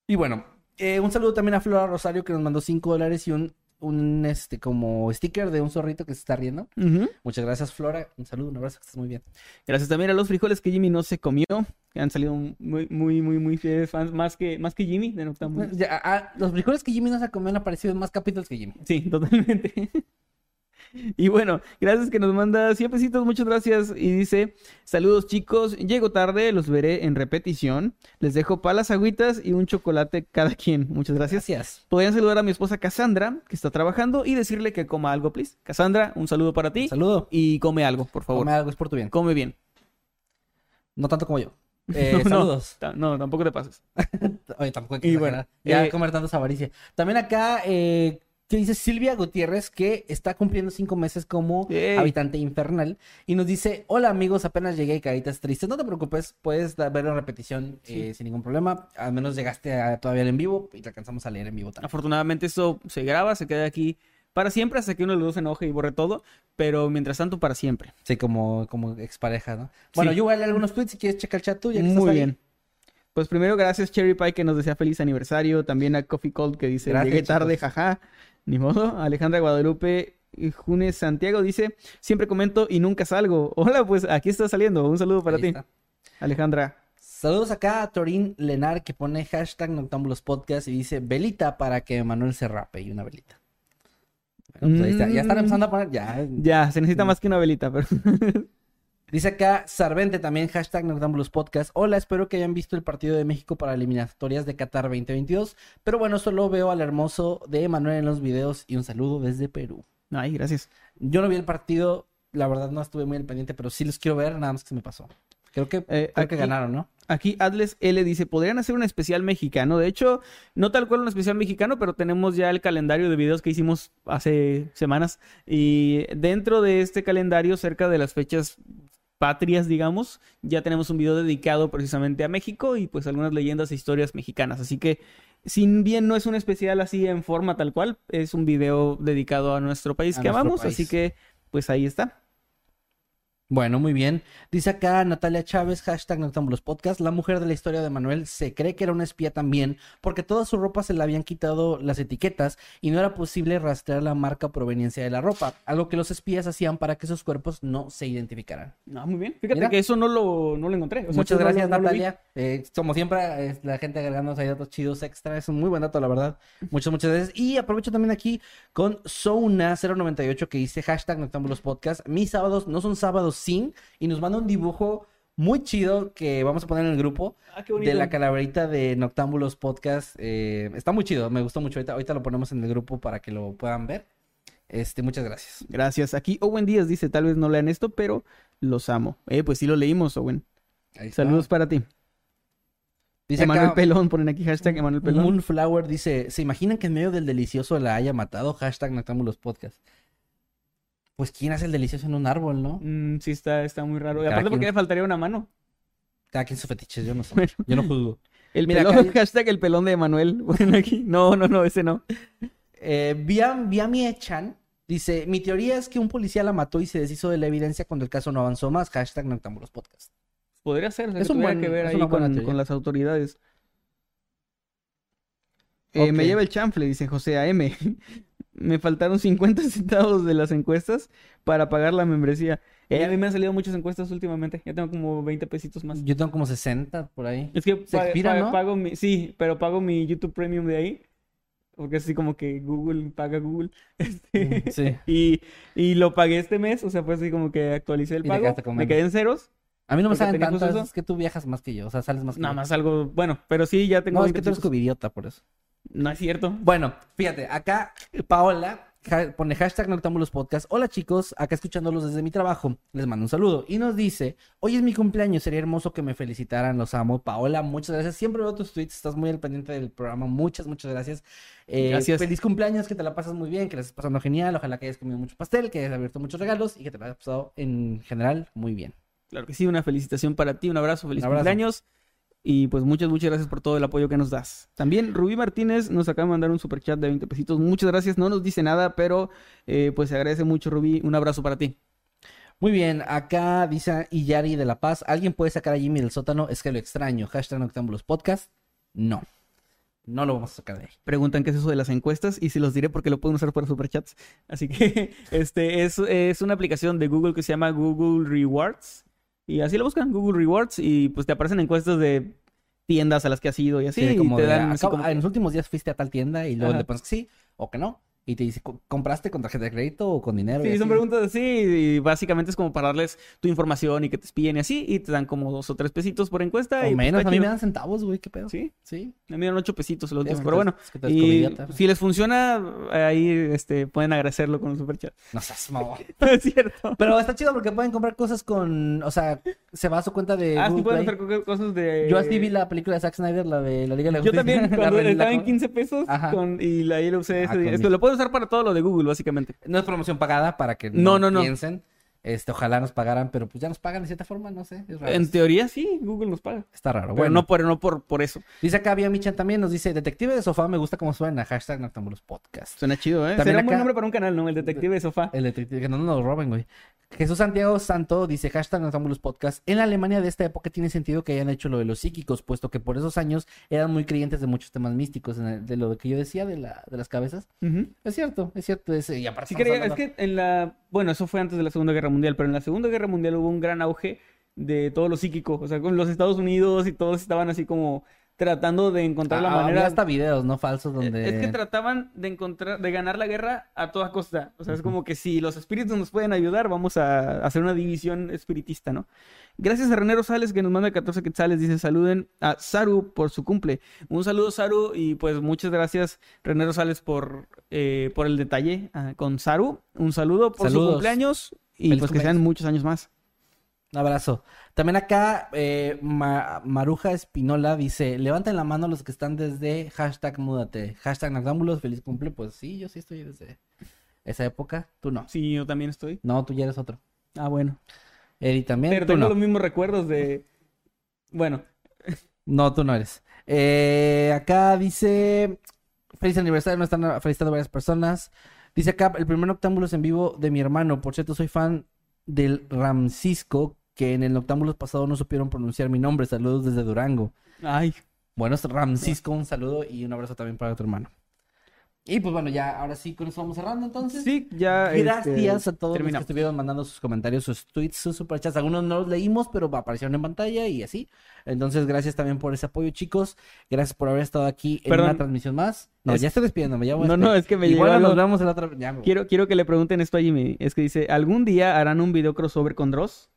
Y bueno, eh, un saludo también a Flora Rosario que nos mandó 5 dólares y un, un este como sticker de un zorrito que se está riendo. Muchas gracias, Flora. Un saludo, un abrazo, que estés muy bien. Gracias también a los frijoles que Jimmy no se comió. Que han salido muy, muy, muy, muy fieles fans. Más que, más que Jimmy de ah, los frijoles que Jimmy nos ha comido han aparecido en más capítulos que Jimmy. Sí, totalmente. Y bueno, gracias que nos manda 100 pesitos, muchas gracias. Y dice, saludos chicos, llego tarde, los veré en repetición. Les dejo palas, agüitas y un chocolate cada quien. Muchas gracias. Gracias. Podrían saludar a mi esposa Cassandra, que está trabajando, y decirle que coma algo, please. Cassandra, un saludo para ti. Un saludo. Y come algo, por favor. Come algo, es por tu bien. Come bien. No tanto como yo. Eh, No, no, saludos. ta- No, tampoco te pases. Oye, tampoco hay que Y bueno, ya eh, comer tanto es avaricia. También acá, eh, que dice Silvia Gutiérrez, que está cumpliendo cinco meses como Yay. habitante infernal. Y nos dice, hola amigos, apenas llegué y caritas tristes. No te preocupes, puedes ver la repetición eh, sin ningún problema. Al menos llegaste a- todavía al en vivo y te alcanzamos a leer en vivo también. Afortunadamente esto se graba, se queda aquí para siempre hasta que uno de los dos se enoje y borre todo, pero mientras tanto para siempre. Sí, como, como expareja, ¿no? Bueno, Sí. yo voy a leer algunos tweets si quieres checar el chat tú. Ya que estás Muy ahí. bien. Pues primero gracias Cherry Pie que nos desea feliz aniversario, también a Coffee Cold que dice Gracias, llegué tarde, chicos. jaja, ni modo. Alejandra Guadalupe y Junes Santiago dice siempre comento y nunca salgo. Hola, pues aquí está saliendo. Un saludo para Ahí ti, está. Alejandra. Saludos acá a Torín Lenar que pone hashtag Noctámbulos Podcast y dice velita para que Manuel se rape y una velita. Bueno, pues ahí está. Ya están Mm. empezando a poner. Ya. Ya, se necesita más que una velita, pero Dice acá Sarvente también, hashtag Noctámbulos Podcast. Hola, espero que hayan visto el partido de México para eliminatorias de Qatar 2022. Pero bueno, solo veo al hermoso de Manuel en los videos y un saludo desde Perú. ay, gracias. Yo no vi el partido, la verdad no estuve muy al pendiente, pero sí los quiero ver, nada más que se me pasó. Creo que, Eh, creo que ganaron, ¿no? Aquí Atles L dice, podrían hacer un especial mexicano. De hecho, no tal cual un especial mexicano, pero tenemos ya el calendario de videos que hicimos hace semanas. Y dentro de este calendario, cerca de las fechas patrias, digamos, ya tenemos un video dedicado precisamente a México y pues algunas leyendas e historias mexicanas. Así que, si bien no es un especial así en forma tal cual, es un video dedicado a nuestro país A que nuestro amamos. país. Así que, pues ahí está. Bueno, muy bien. Dice acá Natalia Chávez, hashtag Noctámbulos Podcast. La mujer de la historia de Manuel se cree que era una espía también, porque toda su ropa se le habían quitado las etiquetas y no era posible rastrear la marca proveniencia de la ropa, algo que los espías hacían para que sus cuerpos no se identificaran. No, muy bien. Fíjate Mira. que eso no lo, no lo encontré. O sea, Muchas gracias, no. Natalia. Eh, como siempre, la gente agregándonos ahí datos chidos extra. Es un muy buen dato, la verdad. Muchas, muchas gracias. Y aprovecho también aquí con Souna098 que dice hashtag Noctámbulos Podcast. Mis sábados no son sábados sin. Y nos manda un dibujo muy chido que vamos a poner en el grupo Ah, de la calaverita de Noctámbulos Podcast. Eh, está muy chido, me gustó mucho. Ahorita, ahorita lo ponemos en el grupo para que lo puedan ver. Este, muchas gracias. Gracias. Aquí Owen Díaz dice, tal vez no lean esto, pero los amo. Eh, pues sí lo leímos, Owen. Ahí está. Saludos para ti. Dice Emanuel acá, Pelón, ponen aquí hashtag Emanuel Pelón. Moonflower dice, ¿se imaginan que en medio del delicioso la haya matado? Hashtag Noctámbulos Podcast. Pues ¿quién hace el delicioso en un árbol, no? Mm, sí, está, está muy raro. Y aparte, ¿por qué quien- le faltaría una mano? Cada quien sus fetiches, yo no sé. Bueno. Yo no juzgo. El Mira, pelón, acá hashtag el pelón de Emanuel. Ponen aquí. No, no, no, ese no. Eh, Viam- Viamie Chan dice, mi teoría es que un policía la mató y se deshizo de la evidencia cuando el caso no avanzó más. Hashtag Noctámbulos Podcast. Podría ser, o sea, Es que un buen- que ver ahí con, con las autoridades. Eh, Me lleva el chanfle, dice José AM. Me faltaron 50 centavos de las encuestas para pagar la membresía. Eh, a mí me han salido muchas encuestas últimamente. Ya tengo como 20 pesitos más. Yo tengo como 60 por ahí. Es que Se expira, ¿no? pago mi, sí, pero pago mi YouTube Premium de ahí. Porque así como que Google paga Google. Este, Sí. y, y lo pagué este mes, o sea, fue así como que actualicé el pago. Me quedé en ceros. A mí no me salen tantas, es que tú viajas más que yo, o sea, sales más que Nada yo. más algo, bueno, pero sí, ya tengo No, es 20 que tú eres covidiota por eso. No es cierto. Bueno, fíjate, acá Paola pone hashtag Noctámbulos Podcast. Hola chicos, acá escuchándolos desde mi trabajo. Les mando un saludo. Y nos dice, hoy es mi cumpleaños, sería hermoso que me felicitaran, los amo. Paola, muchas gracias. Siempre veo tus tweets, estás muy al pendiente del programa. Muchas, muchas gracias. Eh, Gracias. Feliz cumpleaños, que te la pasas muy bien, que la estés pasando genial. Ojalá que hayas comido mucho pastel, que hayas abierto muchos regalos y que te la hayas pasado en general muy bien. Claro que sí, una felicitación para ti, un abrazo, feliz Un abrazo. cumpleaños. Y pues muchas, muchas gracias por todo el apoyo que nos das. También Rubí Martínez nos acaba de mandar un super chat de 20 pesitos. Muchas gracias, no nos dice nada, pero eh, pues se agradece mucho, Rubí. Un abrazo para ti. Muy bien, acá dice Iyari de La Paz, ¿alguien puede sacar a Jimmy del sótano? Es que lo extraño. Hashtag Noctámbulos Podcast. No. no lo vamos a sacar de ahí. Preguntan qué es eso de las encuestas y si los diré porque lo pueden usar para superchats. Así que este es, es una aplicación de Google que se llama Google Rewards. Y así lo buscan, Google Rewards, y pues te aparecen encuestas de tiendas a las que has ido y así. Sí, y como te de, dan "Ah, así como en los últimos días fuiste a tal tienda y luego Ajá. le pones que sí o que no. Y te dice, "Co- ¿compraste con tarjeta de crédito o con dinero? Sí, son preguntas así y básicamente es como para darles tu información y que te espíen y así y te dan como dos o tres pesitos por encuesta. O y pues, menos, a mí me dan centavos, güey, qué pedo. Sí, Sí. me dieron ocho pesitos el Es último, que pero bueno. es que te Y si les funciona, ahí este, pueden agradecerlo con un superchat. No seas mamón. No es cierto. Pero está chido porque pueden comprar cosas con, o sea, se va a su cuenta de Ah, sí pueden Play. hacer co- cosas de... Yo así vi la película de Zack Snyder, la de la Liga de la Yo también, cuando estaba en co- 15 pesos con, y la, ahí lo usé Ah, ese día. Esto lo pueden usar para todo lo de Google, básicamente. No es promoción pagada para que No, no, no, no. piensen. Este, ojalá nos pagaran, pero pues ya nos pagan de cierta forma, no sé. Es raro. En teoría sí, Google nos paga. Está raro. Pero Bueno, no, por, no por, por eso. dice acá Vía Michan también, nos dice, Detective de Sofá, me gusta cómo suena, hashtag Noctambulos Podcast. Suena chido, ¿eh? También Sería un buen nombre para un canal, ¿no? El detective de sofá. El detective, que no nos lo roben, güey. Jesús Santiago Santo dice, hashtag Noctambulos Podcast. En la Alemania de esta época tiene sentido que hayan hecho lo de los psíquicos, puesto que por esos años eran muy creyentes de muchos temas místicos, en el- de lo que yo decía de, la, de las cabezas. Es cierto, es cierto. Es, y aparte Sí, es que en la. Bueno, eso fue antes de la Segunda Guerra Mundial, pero en la Segunda Guerra Mundial hubo un gran auge de todo lo psíquico. O sea, con los Estados Unidos y todos estaban así como tratando de encontrar la Ah, manera. Había hasta videos, ¿no? Falsos donde... Es que trataban de encontrar, de ganar la guerra a toda costa. O sea, es como que si los espíritus nos pueden ayudar, vamos a hacer una división espiritista, ¿no? Gracias a René Rosales que nos manda 14 quetzales. Dice saluden a Saru por su cumple. Un saludo, Saru, y pues muchas gracias, René Rosales, por, eh, por el detalle ah, con Saru. Un saludo por su cumpleaños y Feliz pues que sean muchos años más. Un abrazo. También acá, eh, Ma- Maruja Espinola dice, levanten la mano los que están desde hashtag múdate. Hashtag Noctámbulos, feliz cumple. Pues sí, yo sí estoy desde esa época. Tú no. Sí, yo también estoy. No, tú ya eres otro. Ah, bueno. Eddie también. Pero tú tengo no. los mismos recuerdos de... Bueno, No, tú no eres. Eh, acá dice, feliz aniversario, nos están felicitando varias personas. Dice acá, el primer Noctámbulos en vivo de mi hermano. Por cierto, soy fan del Ramcisco, que en el Noctámbulos pasado no supieron pronunciar mi nombre. Saludos desde Durango. ay, Bueno, es Ramcisco, un saludo y un abrazo también para tu hermano. Y pues bueno, ya, ahora sí, con eso vamos cerrando entonces. sí, ya... Gracias este, a todos los que estuvieron mandando sus comentarios, sus tweets, sus superchats. Algunos no los leímos, pero aparecieron en pantalla y así. Entonces, gracias también por ese apoyo, chicos. Gracias por haber estado aquí en Perdón. una transmisión más. No, Es- ya estoy despidiéndome, ya voy a No, no, es que me Igual nos vemos en la otra. ya me. Quiero, quiero que le pregunten esto a Jimmy. Es que dice, ¿algún día harán un video crossover con Dross?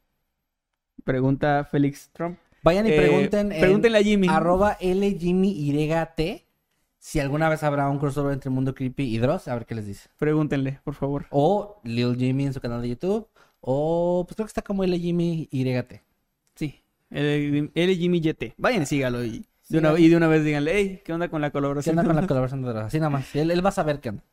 Pregunta Félix Trump. Vayan y Eh, pregunten en pregúntenle a Jimmy. arroba LJimmyYT si alguna vez habrá un crossover entre Mundo Creepy y Dross. A ver qué les dice. Pregúntenle, por favor. O Lil Jimmy en su canal de YouTube. O pues creo que está como LJimmyYT. Sí. El, el Jimmy YT. Vayan y sígalo y de, Sí, una, y de una vez díganle, hey, ¿qué onda con la ¿Qué colaboración? onda con la colaboración de Dross? Así nada más. Él, él va a saber qué onda.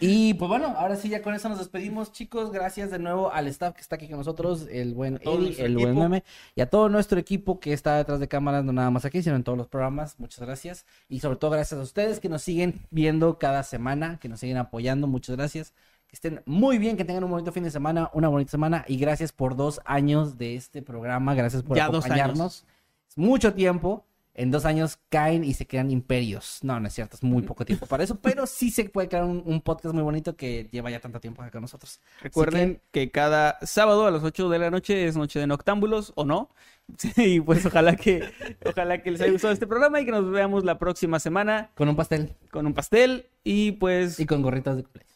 Y pues bueno, ahora sí, ya con eso nos despedimos, chicos. Gracias de nuevo al staff que está aquí con nosotros, el buen nuestro el buen. Meme, y a todo nuestro equipo que está detrás de cámaras, no nada más aquí, sino en todos los programas. Muchas gracias. Y sobre todo gracias a ustedes que nos siguen viendo cada semana, que nos siguen apoyando. Muchas gracias. Que estén muy bien, que tengan un bonito fin de semana, una bonita semana. Y gracias por dos años de este programa. Gracias por Ya dos años. acompañarnos. Es mucho tiempo. En dos años caen y se crean imperios. No, no es cierto, es muy poco tiempo para eso, pero sí se puede crear un, un podcast muy bonito que lleva ya tanto tiempo acá con nosotros. Recuerden que... cada sábado a las 8 de la noche es noche de noctámbulos, ¿o no? y pues ojalá que, ojalá que les haya gustado este programa y que nos veamos la próxima semana Con un pastel con un pastel y pues y con gorritas de cumpleaños.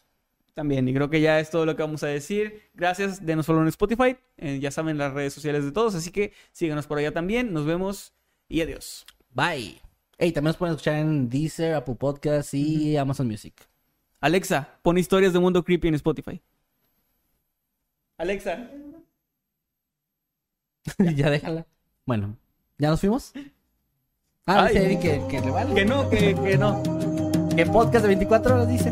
también. Y creo que ya es todo lo que vamos a decir. Gracias, denos follow en Spotify. eh, ya saben las redes sociales de todos, así que síganos por allá también. Nos vemos y adiós. Bye. Hey, también nos pueden escuchar en Deezer, Apple Podcasts y Amazon Music. Alexa, pon historias de Mundo Creepy en Spotify. Alexa. ya déjala. Bueno, ¿ya nos fuimos? Ah, Ay. dice Eddie que, que le vale. Que no, que, que no. ¿Qué podcast de 24 horas dice?